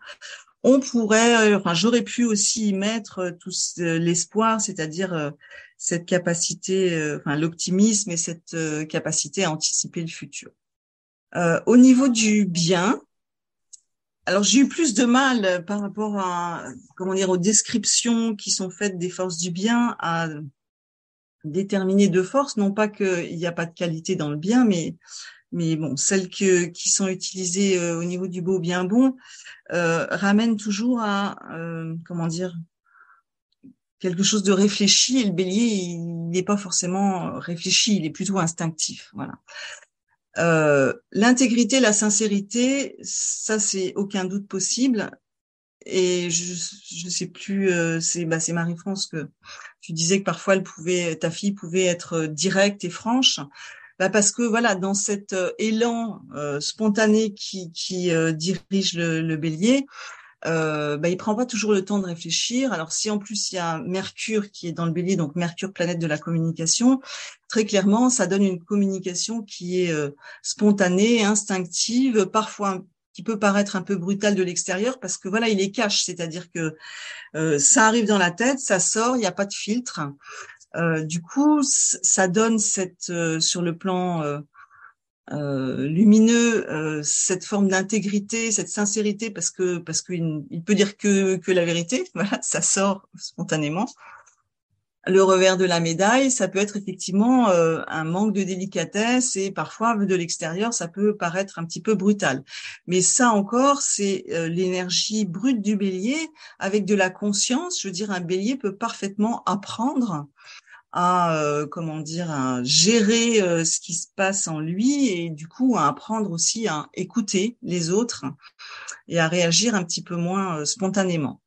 On pourrait, enfin, j'aurais pu aussi y mettre tout l'espoir, c'est-à-dire cette capacité, enfin, l'optimisme et cette capacité à anticiper le futur. Euh, au niveau du bien, alors j'ai eu plus de mal par rapport à comment dire aux descriptions qui sont faites des forces du bien à déterminer deux forces, non pas qu'il n'y a pas de qualité dans le bien, mais mais bon, celles que, qui sont utilisées euh, au niveau du beau bien bon euh, ramènent toujours à euh, comment dire quelque chose de réfléchi. Et le bélier il n'est pas forcément réfléchi, il est plutôt instinctif, voilà. Euh, l'intégrité, la sincérité, ça c'est aucun doute possible. Et je je sais plus, euh, c'est bah c'est Marie-France que tu disais que parfois elle pouvait, ta fille pouvait être directe et franche. Bah parce que voilà, dans cet euh, élan spontané qui, qui dirige le, le bélier, euh, bah, il prend pas toujours le temps de réfléchir. Alors si en plus il y a Mercure qui est dans le Bélier, donc Mercure planète de la communication, très clairement ça donne une communication qui est euh, spontanée, instinctive, parfois qui peut paraître un peu brutale de l'extérieur parce que voilà il est cache, c'est-à-dire que euh, ça arrive dans la tête, ça sort, il n'y a pas de filtre. Euh, du coup, ça donne cette sur le plan euh, lumineux, euh, cette forme d'intégrité, cette sincérité, parce que parce qu'il il peut dire que que la vérité, voilà, ça sort spontanément. Le revers de la médaille, ça peut être effectivement euh, un manque de délicatesse et parfois de l'extérieur, ça peut paraître un petit peu brutal. Mais ça encore, c'est l'énergie brute du bélier avec de la conscience. Je veux dire, un bélier peut parfaitement apprendre à euh, comment dire à gérer euh, ce qui se passe en lui et du coup à apprendre aussi à écouter les autres et à réagir un petit peu moins euh, spontanément.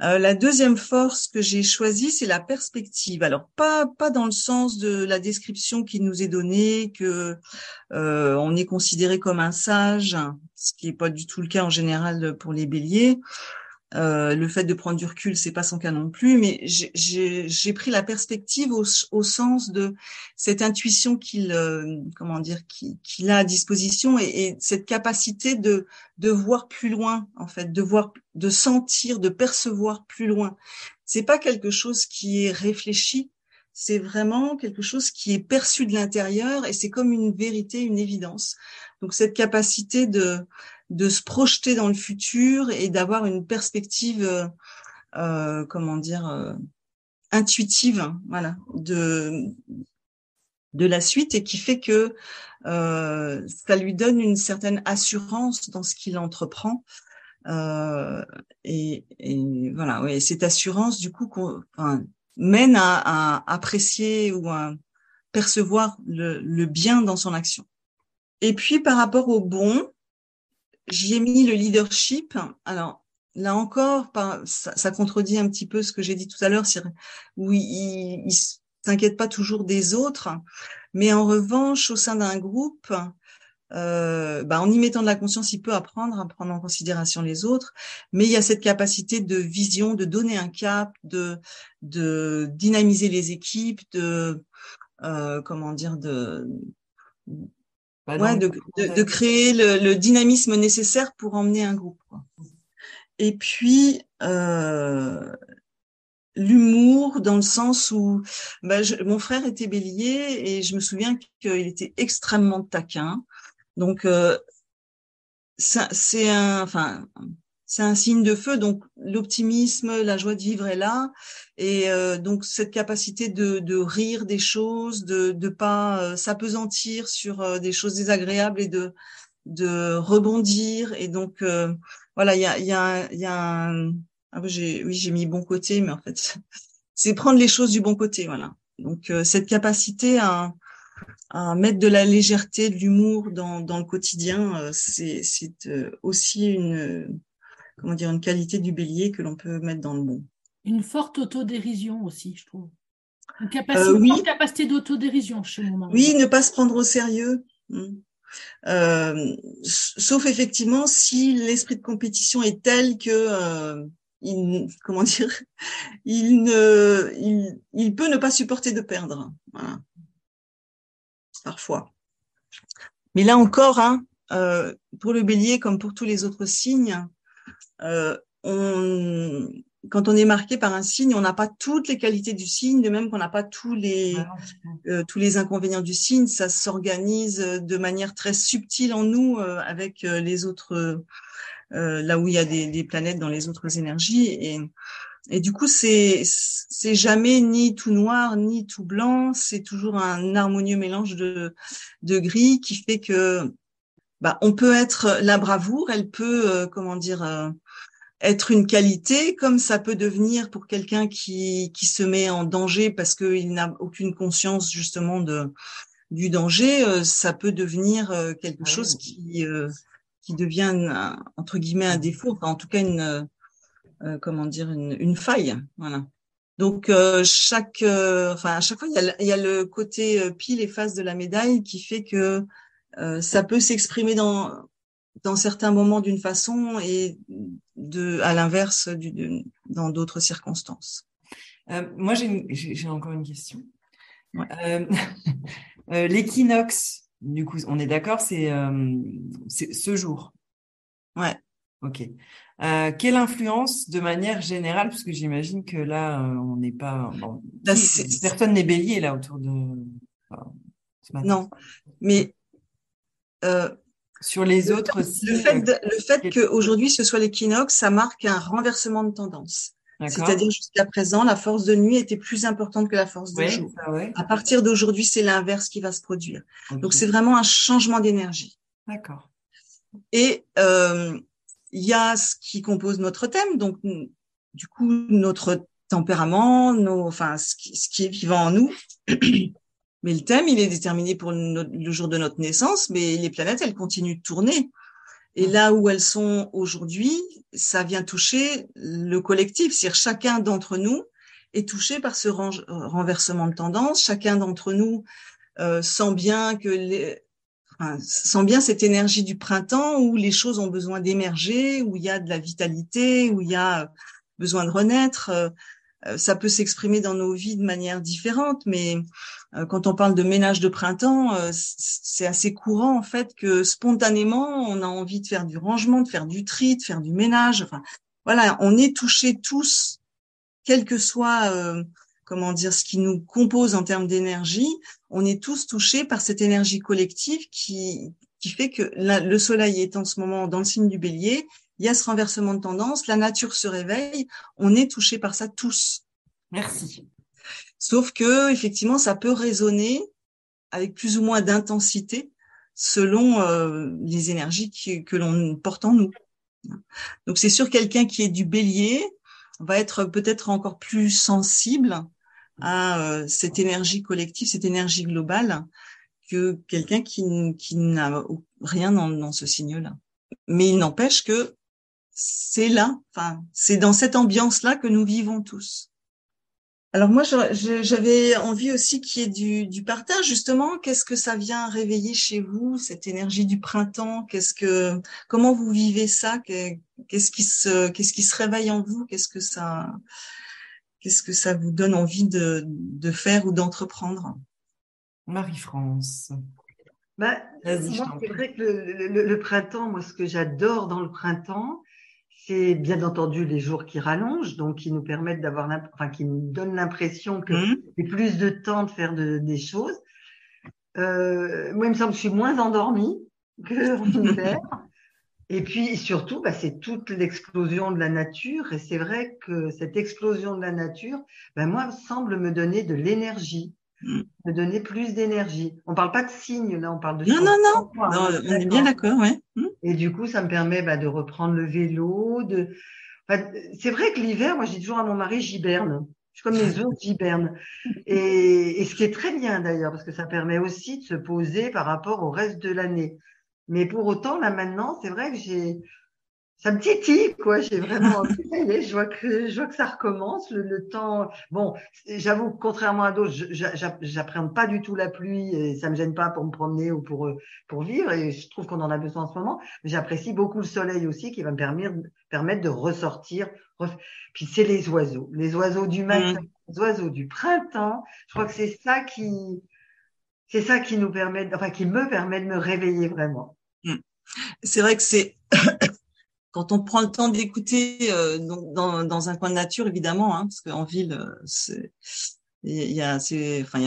la deuxième force que j'ai choisie, c'est la perspective. Alors pas pas dans le sens de la description qui nous est donnée que on est considéré comme un sage, ce qui est pas du tout le cas en général pour les béliers. Euh, le fait de prendre du recul, c'est pas son cas non plus, mais j'ai pris la perspective au, au, sens de cette intuition qu'il, euh, comment dire, qu'il a à disposition et, et, cette capacité de de voir plus loin, en fait, de voir, de sentir, de percevoir plus loin. C'est pas quelque chose qui est réfléchi, c'est vraiment quelque chose qui est perçu de l'intérieur et c'est comme une vérité, une évidence. Donc cette capacité de de se projeter dans le futur et d'avoir une perspective, euh, euh comment dire, euh, intuitive, voilà, de de la suite et qui fait que euh, ça lui donne une certaine assurance dans ce qu'il entreprend. Euh, et, et, voilà, ouais, cette assurance du coup enfin, mène à, à, apprécier ou à percevoir le, le, bien dans son action. Et puis par rapport au bon, J'y mis le leadership. Alors là encore, ça, contredit un petit peu ce que j'ai dit tout à l'heure, où il, il s'inquiète pas toujours des autres, mais en revanche, au sein d'un groupe, euh, bah, en y mettant de la conscience, il peut apprendre à prendre en considération les autres, mais il y a cette capacité de vision, de donner un cap, de, de dynamiser les équipes, de euh, comment dire, de ouais, de, de, de, créer le, le, dynamisme nécessaire pour emmener un groupe. Quoi. Et puis euh, l'humour dans le sens où bah, je, mon frère était bélier et je me souviens qu'il était extrêmement taquin. Donc euh, c'est un, enfin c'est un signe de feu. Donc l'optimisme, la joie de vivre est là, et euh, donc cette capacité de, de, rire des choses, de ne pas euh, s'apesantir sur euh, des choses désagréables et de de rebondir. Et donc voilà, il y a y a y a un... ah, j'ai oui j'ai mis bon côté, mais en fait c'est prendre les choses du bon côté. Voilà. Donc cette capacité à à mettre de la légèreté, de l'humour dans, dans le quotidien, c'est aussi une, comment dire, une qualité du bélier que l'on peut mettre dans le bon. Une forte autodérision aussi, je trouve. Une capacité, euh, oui. capacité d'autodérision chez mon mari. Oui, ne pas se prendre au sérieux. Hmm. Euh, sauf effectivement si l'esprit de compétition est tel que euh, il, comment dire, il ne, il, il, peut ne pas supporter de perdre. Voilà. Parfois. Mais là encore, hein, euh, pour le bélier comme pour tous les autres signes, on, quand on est marqué par un signe, on n'a pas toutes les qualités du signe, de même qu'on n'a pas tous les euh, tous les inconvénients du signe. Ça s'organise de manière très subtile en nous euh, avec euh, les autres, là où il y a des, des, planètes dans les autres énergies. Et, et du coup, c'est c'est jamais ni tout noir ni tout blanc. C'est toujours un harmonieux mélange de de gris qui fait que bah, on peut être la bravoure, elle peut comment dire être une qualité, comme ça peut devenir pour quelqu'un qui, qui se met en danger parce qu'il n'a aucune conscience justement de du danger, euh, ça peut devenir euh, quelque ah chose qui euh, qui devient entre guillemets un défaut, enfin en tout cas une comment dire une, une faille, voilà. Donc chaque enfin à chaque fois il y a, il y a le côté pile et face de la médaille qui fait que ça peut s'exprimer dans dans certains moments d'une façon et de, à l'inverse dans d'autres circonstances. Euh, moi, j'ai encore une question. Euh, euh, l'équinoxe, du coup, on est d'accord, c'est ce jour. Ouais. Ok. quelle influence de manière générale, parce que j'imagine que là, on n'est pas. Bon, personne n'est bélier là autour de. non, mais sur les autres. Le fait, le fait qu'aujourd'hui ce soit l'équinoxe, ça marque un renversement de tendance. C'est-à-dire jusqu'à présent, la force de nuit était plus importante que la force de jour. À partir d'aujourd'hui, c'est l'inverse qui va se produire. Donc c'est vraiment un changement d'énergie. D'accord. Et euh, il y a ce qui compose notre thème, donc du coup notre tempérament, nos, enfin ce qui, ce qui est vivant en nous. Mais le thème, il est déterminé pour le, jour de notre naissance, mais les planètes, elles continuent de tourner. Et là où elles sont aujourd'hui, ça vient toucher le collectif, c'est-à-dire chacun d'entre nous est touché par ce renversement de tendance. Chacun d'entre nous euh, sent bien que les, enfin, sent bien cette énergie du printemps où les choses ont besoin d'émerger, où il y a de la vitalité, où il y a besoin de renaître. Euh, euh, ça peut s'exprimer dans nos vies de manière différente, mais quand on parle de ménage de printemps, euh, c'est assez courant en fait que spontanément on a envie de faire du rangement, de faire du tri, de faire du ménage. Enfin, voilà, on est touchés tous, quel que soit comment dire ce qui nous compose en termes d'énergie, on est tous touchés par cette énergie collective qui qui fait que le soleil est en ce moment dans le signe du Bélier il y a ce renversement de tendance, la nature se réveille, on est touché par ça tous. Merci. Sauf que effectivement, ça peut résonner avec plus ou moins d'intensité selon euh, les énergies que l'on porte en nous. Donc c'est sûr quelqu'un qui est du bélier va être peut-être encore plus sensible à euh, cette énergie collective, cette énergie globale que quelqu'un qui, n'a rien dans, dans ce signe-là. Mais il n'empêche que c'est là, enfin, c'est dans cette ambiance-là que nous vivons tous. Alors moi, j'avais envie aussi qu'il y ait du, partage, justement. Qu'est-ce que ça vient réveiller chez vous, cette énergie du printemps? Qu'est-ce que, comment vous vivez ça? Qu'est-ce qui se, qu'est-ce qui se réveille en vous? Qu'est-ce que ça, qu'est-ce que ça vous donne envie de, de faire ou d'entreprendre? Marie-France. Bah, moi, c'est vrai que le, le, printemps, moi, ce que j'adore dans le printemps, c'est bien entendu les jours qui rallongent, donc qui nous permettent d'avoir, enfin, qui nous donnent l'impression que mmh. j'ai plus de temps de faire des choses. Euh, moi, il me semble que je suis moins endormie que en hiver. Et puis surtout, bah, c'est toute l'explosion de la nature. Et c'est vrai que cette explosion de la nature, bah, moi, semble me donner de l'énergie. Me donner plus d'énergie. On parle pas de signes, là, on parle de... Non, non, non, non, on est bien d'accord, ouais. Mmh. Et du coup, ça me permet bah, de reprendre le vélo. De... c'est vrai que l'hiver, moi, dis toujours à mon mari, j'hiberne. Je suis comme les autres, j'hiberne. Et, et ce qui est très bien d'ailleurs, parce que ça permet aussi de se poser par rapport au reste de l'année. Mais pour autant, là maintenant, c'est vrai que j'ai ça me titille, quoi. J'ai vraiment. Ça y est, je vois que, je vois que ça recommence. Le, le temps. Bon, j'avoue, contrairement à d'autres, j'appréhende pas du tout la pluie et ça me gêne pas pour me promener ou pour, pour vivre. Et je trouve qu'on en a besoin en ce moment. Mais j'apprécie beaucoup le soleil aussi qui va me permettre, permettre de ressortir. Puis c'est les oiseaux. Les oiseaux du matin, mmh. les oiseaux du printemps. Je crois que c'est ça qui, c'est ça qui nous permet, enfin, qui me permet de me réveiller vraiment. Mmh. C'est vrai que c'est quand on prend le temps d'écouter euh, dans, un coin de nature, évidemment, hein, parce qu'en ville, euh, il y a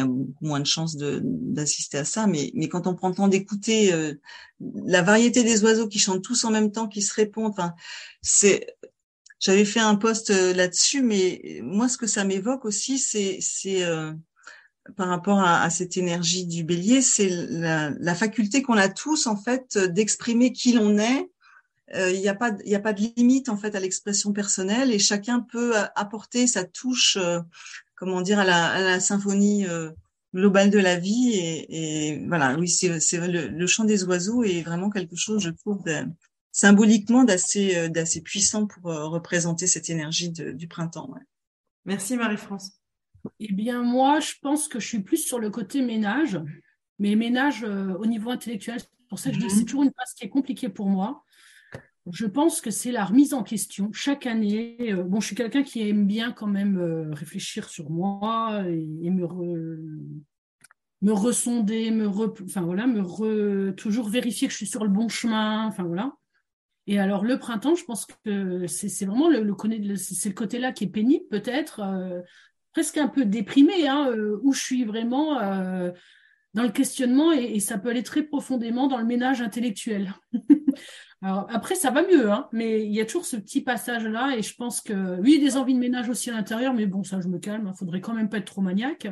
beaucoup moins de chances d'assister à ça mais quand on prend le temps d'écouter euh, la variété des oiseaux qui chantent tous en même temps qui se répondent c'est j'avais fait un post là-dessus mais moi ce que ça m'évoque aussi c'est par rapport à, cette énergie du bélier c'est la, la faculté qu'on a tous en fait d'exprimer qui l'on est il n'y a pas il a pas de limite en fait à l'expression personnelle et chacun peut apporter sa touche euh, comment dire à la, à la symphonie euh, globale de la vie et, et voilà oui c'est le, le, chant des oiseaux est vraiment quelque chose je trouve symboliquement d'assez d'assez puissant pour représenter cette énergie du printemps ouais. merci Marie-France eh bien moi je pense que je suis plus sur le côté ménage mais ménage au niveau intellectuel c'est pour ça que je dis que c'est mhm. toujours une phase qui est compliquée pour moi je pense que c'est la remise en question chaque année. Euh, bon, je suis quelqu'un qui aime bien quand même euh, réfléchir sur moi et, me, me ressonder, me enfin me toujours vérifier que je suis sur le bon chemin. Enfin voilà. Et alors le printemps, je pense que c'est vraiment le, le côté-là qui est pénible peut-être, euh, presque un peu déprimé, hein, où je suis vraiment dans le questionnement et, ça peut aller très profondément dans le ménage intellectuel. Alors, après, ça va mieux, hein, mais il y a toujours ce petit passage-là, et je pense que, oui, il y a des envies de ménage aussi à l'intérieur, mais bon, ça, je me calme, il hein, faudrait quand même pas être trop maniaque.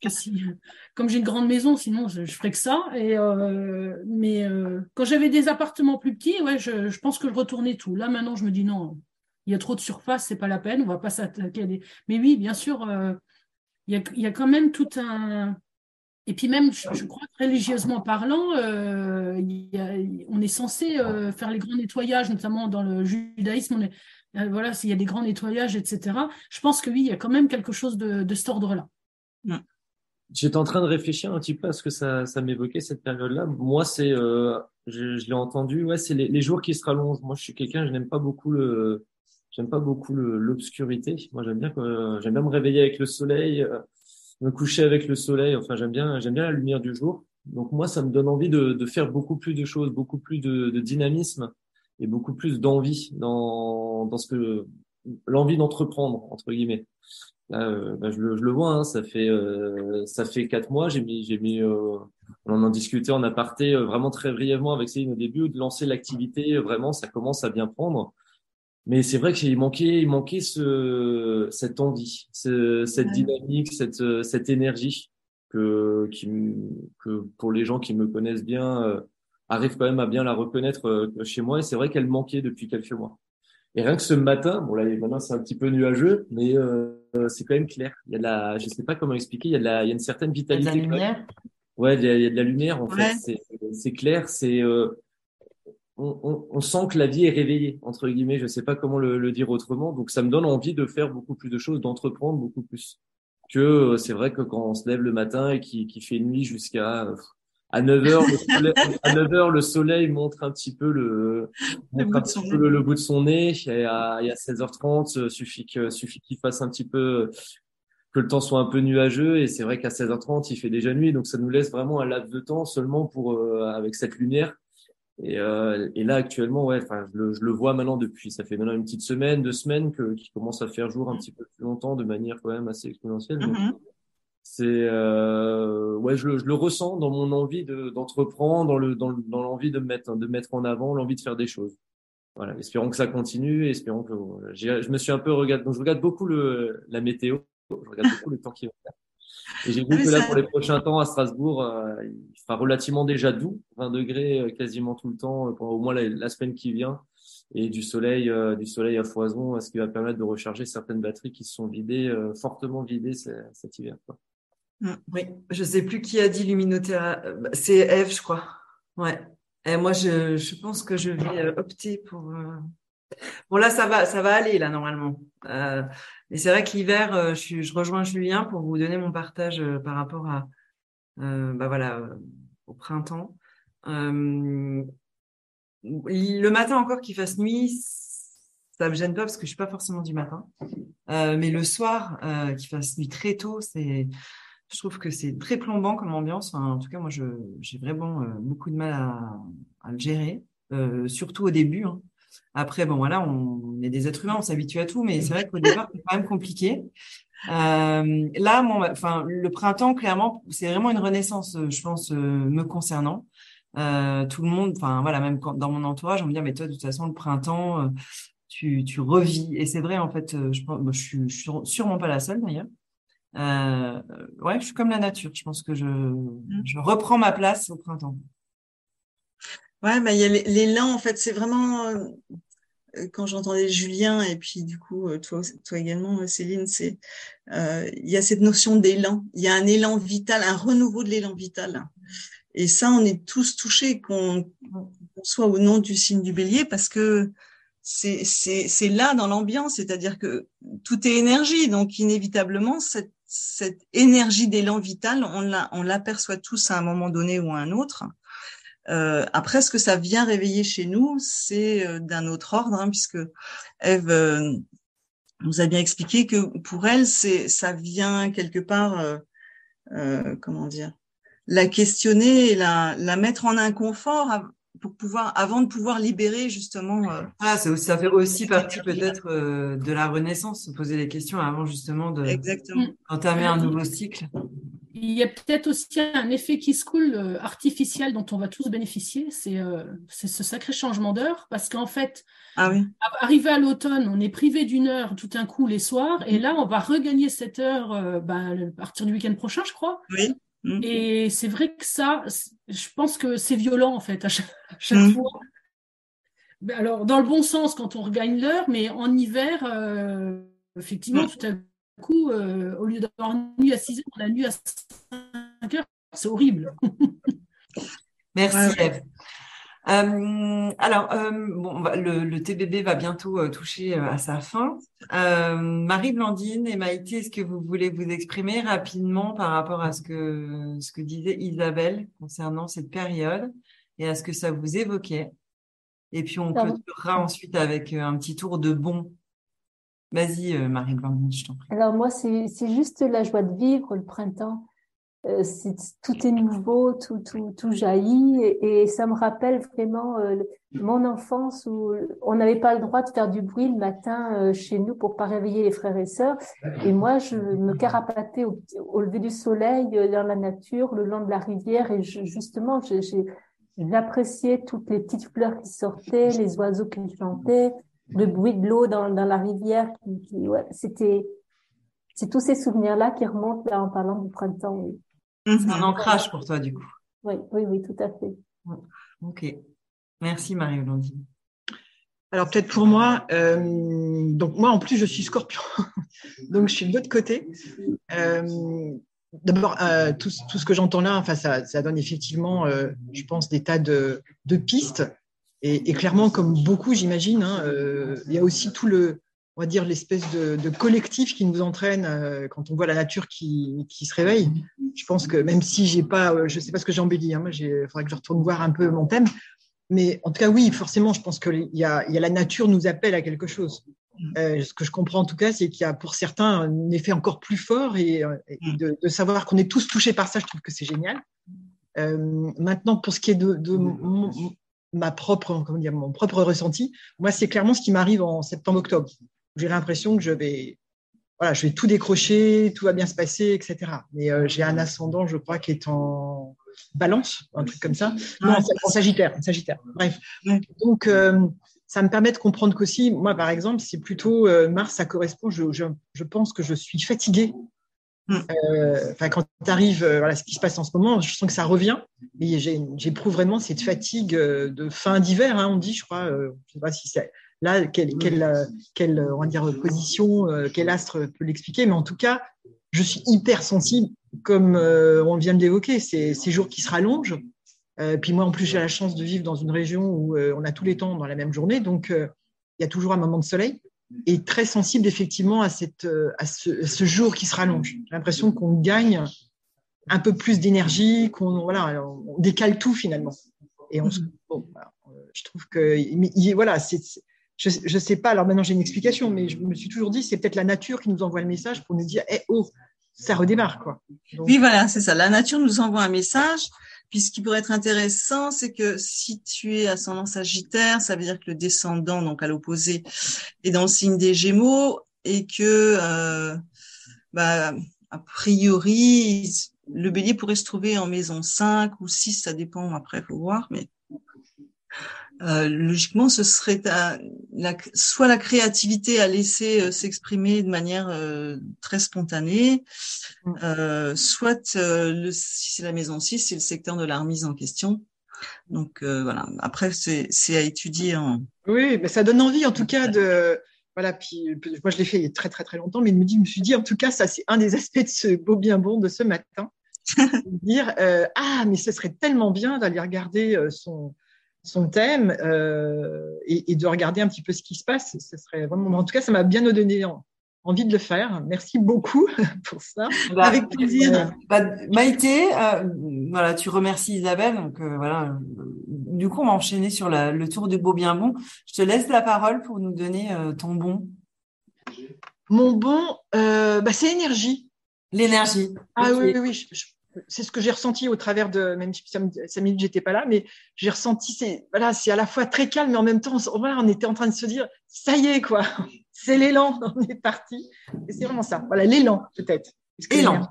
comme j'ai une grande maison, sinon, je, je ferais que ça. Et, euh, mais euh, quand j'avais des appartements plus petits, ouais, je, je, pense que je retournais tout. Là, maintenant, je me dis non, il y a trop de surface, c'est pas la peine, on va pas s'attaquer à des. Mais oui, bien sûr, euh, il, y a, il y a quand même tout un et puis même, je, crois que religieusement parlant, euh, on est censé euh, faire les grands nettoyages, notamment dans le judaïsme. On est, euh, voilà, s'il y a des grands nettoyages, etc. Je pense que oui, il y a quand même quelque chose de, de cet ordre-là. J'étais en train de réfléchir un petit peu à ce que ça, ça m'évoquait cette période-là. Moi, c'est, euh, je, je l'ai entendu, ouais, c'est les, les, jours qui se rallongent. Moi, je suis quelqu'un, je n'aime pas beaucoup le, j'aime pas beaucoup l'obscurité. Moi, j'aime bien, j'aime bien me réveiller avec le soleil me coucher avec le soleil. Enfin, j'aime bien, j'aime bien la lumière du jour. Donc moi, ça me donne envie de, de faire beaucoup plus de choses, beaucoup plus de, de dynamisme et beaucoup plus d'envie dans, dans ce que l'envie d'entreprendre entre guillemets. Là, euh, bah, je, le, je, le, vois, hein, ça fait euh, ça fait quatre mois. J'ai mis j'ai mis euh, on en discutait en aparté euh, vraiment très brièvement avec Céline au début de lancer l'activité. Vraiment, ça commence à bien prendre. Mais c'est vrai qu'il manquait, il manquait ce, cette envie, ce, cette dynamique, cette, cette énergie que, qui, que pour les gens qui me connaissent bien euh, arrivent quand même à bien la reconnaître euh, chez moi. Et c'est vrai qu'elle manquait depuis quelques mois. Et rien que ce matin, bon là maintenant c'est un petit peu nuageux, mais euh, c'est quand même clair. Il y a de la, je sais pas comment expliquer, il y a de la, il y a une certaine vitalité. Il y a de la lumière. Ouais, il y, a, il y a de la lumière en fait. C'est, c'est clair, c'est euh, on, on, sent que la vie est réveillée, entre guillemets, je ne sais pas comment le, dire autrement. Donc ça me donne envie de faire beaucoup plus de choses, d'entreprendre beaucoup plus. Que euh, c'est vrai que quand on se lève le matin et qu'il fait nuit jusqu'à à 9 heures, le soleil, à 9 heures, le soleil montre un petit peu le, le, bout, de le, bout de son nez. Et à, 16h30, euh, suffit que, suffit qu'il fasse un petit peu, que le temps soit un peu nuageux. Et c'est vrai qu'à 16h30, il fait déjà nuit. Donc ça nous laisse vraiment un laps de temps seulement pour, euh, avec cette lumière, et, euh, et là actuellement, ouais, enfin, je le, je le, vois maintenant depuis, ça fait maintenant une petite semaine, deux semaines que qui commence à faire jour un petit peu plus longtemps, de manière quand même assez exponentielle. Mm-hmm. C'est euh, ouais, je, je, le ressens dans mon envie de d'entreprendre, dans le dans, dans l'envie de mettre de mettre en avant, l'envie de faire des choses. Voilà, espérons que ça continue, espérons que je me suis un peu regardé, donc je regarde beaucoup le la météo, je regarde beaucoup le temps qui va faire. Et j'ai vu que là, pour les prochains temps à Strasbourg, euh, il sera relativement déjà doux, 20 degrés euh, quasiment tout le temps, euh, au moins la, semaine qui vient, et du soleil, du soleil à foison, ce qui va permettre de recharger certaines batteries qui se sont vidées, fortement vidées cet hiver. Quoi. Mmh, oui, je sais plus qui a dit luminothérapie. C'est Eve, je crois. Ouais. Et moi, je, je pense que je vais opter pour. Bon là, ça va, ça va aller là normalement. Euh, et c'est vrai que l'hiver, je, je, rejoins Julien pour vous donner mon partage par rapport à, bah voilà, au printemps. le matin encore qu'il fasse nuit, ça me gêne pas parce que je suis pas forcément du matin. Euh, mais le soir, euh, qu'il fasse nuit très tôt, c'est, je trouve que c'est très plombant comme ambiance. en tout cas, moi, j'ai vraiment euh, beaucoup de mal à, le gérer, euh, surtout au début. Hein. Après, bon, voilà, on, est des êtres humains, on s'habitue à tout, mais c'est vrai qu'au départ, c'est quand même compliqué. Euh, là, mon, enfin, le printemps, clairement, c'est vraiment une renaissance, je pense, me concernant. Euh, tout le monde, enfin voilà, même quand, dans mon entourage, on me dit mais toi de toute façon le printemps, tu, tu revis. Et c'est vrai, en fait, euh, je, pense, je, suis, je suis sûrement pas la seule d'ailleurs. Euh, ouais, je suis comme la nature. Je pense que je, mmh. je reprends ma place au printemps. Ouais, bah, il y a l'élan, en fait, c'est vraiment, euh, quand j'entendais Julien et puis du coup, toi, toi également, Céline, c'est, euh, il y a cette notion d'élan. Il y a un élan vital, un renouveau de l'élan vital. Et ça, on est tous touchés, qu'on soit au nom du signe du bélier, parce que c'est là dans l'ambiance, c'est-à-dire que tout est énergie, donc inévitablement cette cette énergie d'élan vital, on l'aperçoit tous à un moment donné ou à un autre. Euh, après, ce que ça vient réveiller chez nous, c'est euh, d'un autre ordre, hein, puisque Eve euh, nous a bien expliqué que pour elle, c'est ça vient quelque part, euh, euh comment dire, la questionner, la la mettre en inconfort pour pouvoir, avant de pouvoir libérer justement. Euh, ah, ça, ça fait aussi partie peut-être euh, de la renaissance, se poser des questions avant justement de Exactement. entamer un nouveau cycle. Il y a peut-être aussi un effet qui se coule euh, artificiel dont on va tous bénéficier, c'est ce sacré changement d'heure, parce qu'en fait, ah oui. arrivé à l'automne, on est privé d'une heure tout d'un coup les soirs, et là, on va regagner cette heure ben, à partir du week-end prochain, je crois. Oui. Et c'est vrai que ça, je pense que c'est violent en fait à chaque, mm. fois. Alors dans le bon sens quand on regagne l'heure, mais en hiver, euh, effectivement, mm. tout à coup, euh, au lieu d'avoir nuit à 6 heures, on a nuit à 5 heures. C'est horrible. Merci Eve. Euh, alors, euh, bon, le, le, TBB va bientôt euh, toucher euh, à sa fin. Marie-Blandine et Maïté, est-ce que vous voulez vous exprimer rapidement par rapport à ce que, ce que disait Isabelle concernant cette période et à ce que ça vous évoquait? Et puis, on clôturera ensuite avec un petit tour de bon. Vas-y, Marie-Blandine, je t'en prie. Alors, moi, c'est juste la joie de vivre le printemps. Euh, tout est nouveau, tout, tout, tout jaillit et, ça me rappelle vraiment euh, mon enfance où on n'avait pas le droit de faire du bruit le matin euh, chez nous pour pas réveiller les frères et sœurs. Et moi, je me carapatais au, lever du soleil dans la nature, le long de la rivière et justement, j'appréciais toutes les petites fleurs qui sortaient, les oiseaux qui chantaient, le bruit de l'eau dans, dans la rivière. Qui, ouais, c'était c'est tous ces souvenirs-là qui remontent là en parlant du printemps. C'est un ancrage pour toi, du coup. Oui, oui, oui, tout à fait. Ok. Merci, Marie-Hollande. Alors peut-être pour moi, euh, donc moi en plus je suis scorpion, donc je suis de l'autre côté. Euh, D'abord, euh, tout, tout, ce que j'entends là, enfin, ça, ça donne effectivement, euh, je pense, des tas de, de pistes. Et, et, clairement, comme beaucoup, j'imagine, hein, euh, il y a aussi tout le, on va dire, l'espèce de, de, collectif qui nous entraîne euh, quand on voit la nature qui, qui, se réveille. Je pense que même si j'ai pas, euh, je sais pas ce que j'ai embelli, hein, il faudrait que je retourne voir un peu mon thème. Mais en tout cas, oui, forcément, je pense qu'il y a, il y a la nature nous appelle à quelque chose. Euh, ce que je comprends en tout cas, c'est qu'il y a pour certains un effet encore plus fort et, et de, de, savoir qu'on est tous touchés par ça, je trouve que c'est génial. Maintenant, pour ce qui est de, de mon, ma propre, comment dire, mon propre ressenti, moi, c'est clairement ce qui m'arrive en septembre-octobre j'ai l'impression que je vais, voilà, je vais tout décrocher, tout va bien se passer, etc. Mais euh, j'ai un ascendant, je crois, qui est en balance, un truc comme ça. Non, en sagittaire, sagittaire. Bref. Donc, euh, ça me permet de comprendre qu'aussi, moi, par exemple, c'est plutôt euh, Mars, ça correspond, je, je, je, pense que je suis fatiguée. Mm. Enfin, quand arrive, voilà, ce qui se passe en ce moment, je sens que ça revient. Et j'éprouve vraiment cette fatigue de fin d'hiver, hein, on dit, je crois. je sais pas si c'est Là, quelle, quelle, quelle on va dire, position, euh, quel astre peut l'expliquer, mais en tout cas, je suis hyper sensible, comme euh, on vient de l'évoquer, ces, ces jours qui se rallongent. Euh, puis moi, en plus, j'ai la chance de vivre dans une région où euh, on a tous les temps dans la même journée, donc euh, il y a toujours un moment de soleil et très sensible effectivement à, cette, à ce, jour qui se rallonge. J'ai l'impression qu'on gagne un peu plus d'énergie, qu'on voilà, on décale tout finalement. Et on, bon, je trouve que voilà, c'est je ne sais pas, alors maintenant j'ai une explication, mais je me suis toujours dit, c'est peut-être la nature qui nous envoie le message pour nous dire, eh, oh, ça redémarre. Quoi. oui, voilà, c'est ça. La nature nous envoie un message. Puis ce qui pourrait être intéressant, c'est que si tu es ascendant sagittaire, ça veut dire que le descendant, donc à l'opposé, est dans le signe des Gémeaux et que, euh, bah, a priori, le bélier pourrait se trouver en maison 5 ou 6, ça dépend, après, faut voir, mais euh, logiquement, ce serait la, soit la créativité à laisser euh, s'exprimer de manière euh, très spontanée, mm. soit le, si c'est la maison 6, c'est le secteur de la remise en question. Donc voilà. Après, c'est à étudier en. Oui, mais ça donne envie en tout cas de. Voilà, puis moi je l'ai fait il y a très très très longtemps, mais il me dit, je me suis dit en tout cas ça c'est un des aspects de ce beau bien bon de ce matin, dire ah mais ce serait tellement bien d'aller regarder son son thème euh, et, de regarder un petit peu ce qui se passe. Ce serait vraiment, en tout cas, ça m'a bien donné envie de le faire. Merci beaucoup pour ça. Bah, Avec plaisir. Euh, bah, Maïté, euh, voilà, tu remercies Isabelle. Donc voilà. Du coup, on va enchaîner sur le tour du beau bien bon. Je te laisse la parole pour nous donner ton bon. Mon bon, bah, c'est l'énergie. L'énergie. Ah oui, oui, oui c'est ce que j'ai ressenti au travers de, même si cinq minutes j'étais pas là, mais j'ai ressenti, c'est voilà, c'est à la fois très calme, mais en même temps, on, voilà, on était en train de se dire, ça y est quoi, c'est l'élan, on est parti. Et c'est vraiment ça, voilà, l'élan peut-être. Élan.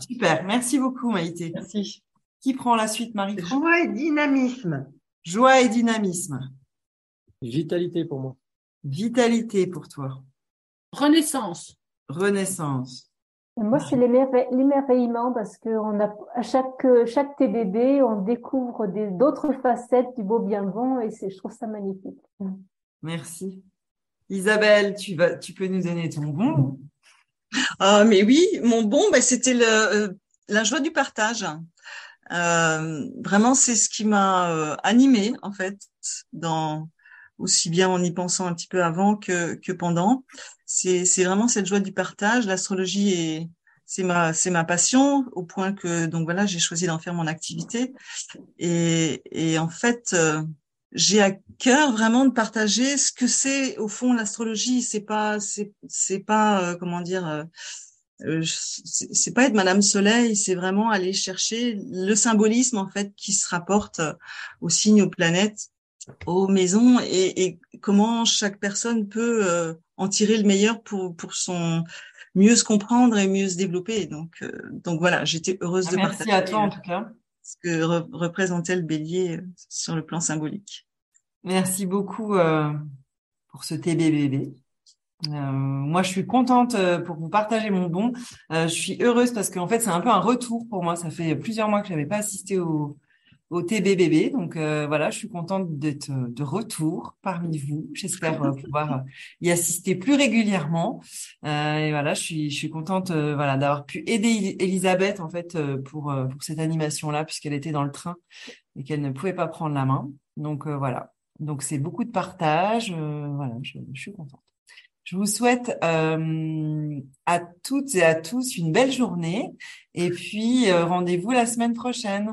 Super, merci beaucoup Maïté. Merci. Qui prend la suite, Marie Joie et dynamisme. Joie et dynamisme. Vitalité pour moi. Vitalité pour toi. Renaissance. Renaissance. Moi, c'est l'émerveillement parce que on a, à chaque, chaque TBB, on découvre d'autres facettes du beau bien bon et je trouve ça magnifique. Merci. Isabelle, tu, vas, tu peux nous donner ton bon Ah, mais oui, mon bon, ben, c'était le, euh, la joie du partage. Euh, vraiment, c'est ce qui m'a euh, animée en fait, dans aussi bien en y pensant un petit peu avant que, que pendant. C'est c'est vraiment cette joie du partage. L'astrologie est c'est ma c'est ma passion au point que donc voilà j'ai choisi d'en faire mon activité. Et et en fait euh, j'ai à cœur vraiment de partager ce que c'est au fond l'astrologie. C'est pas c'est c'est pas euh, comment dire euh, euh c'est pas être Madame Soleil, c'est vraiment aller chercher le symbolisme en fait qui se rapporte aux signes, aux planètes, aux maisons et, et comment chaque personne peut en tirer le meilleur pour pour son mieux se comprendre et mieux se développer. Donc euh, donc voilà, j'étais heureuse ah, de partager. Merci à toi en tout cas. Ce que représentait le bélier euh, sur le plan symbolique. Merci beaucoup euh, pour ce TBBB. moi, je suis contente pour vous partager mon bon. je suis heureuse parce qu'en fait, c'est un peu un retour pour moi. Ça fait plusieurs mois que je n'avais pas assisté au, au TBBB. Donc euh, voilà, je suis contente d'être de retour parmi vous. J'espère euh, pouvoir euh, y assister plus régulièrement. et voilà, je suis je suis contente voilà d'avoir pu aider Elisabeth en fait pour pour cette animation là puisqu'elle était dans le train et qu'elle ne pouvait pas prendre la main. Donc voilà. Donc c'est beaucoup de partage. voilà, je, je, suis contente. Je vous souhaite à toutes et à tous une belle journée et puis rendez-vous la semaine prochaine.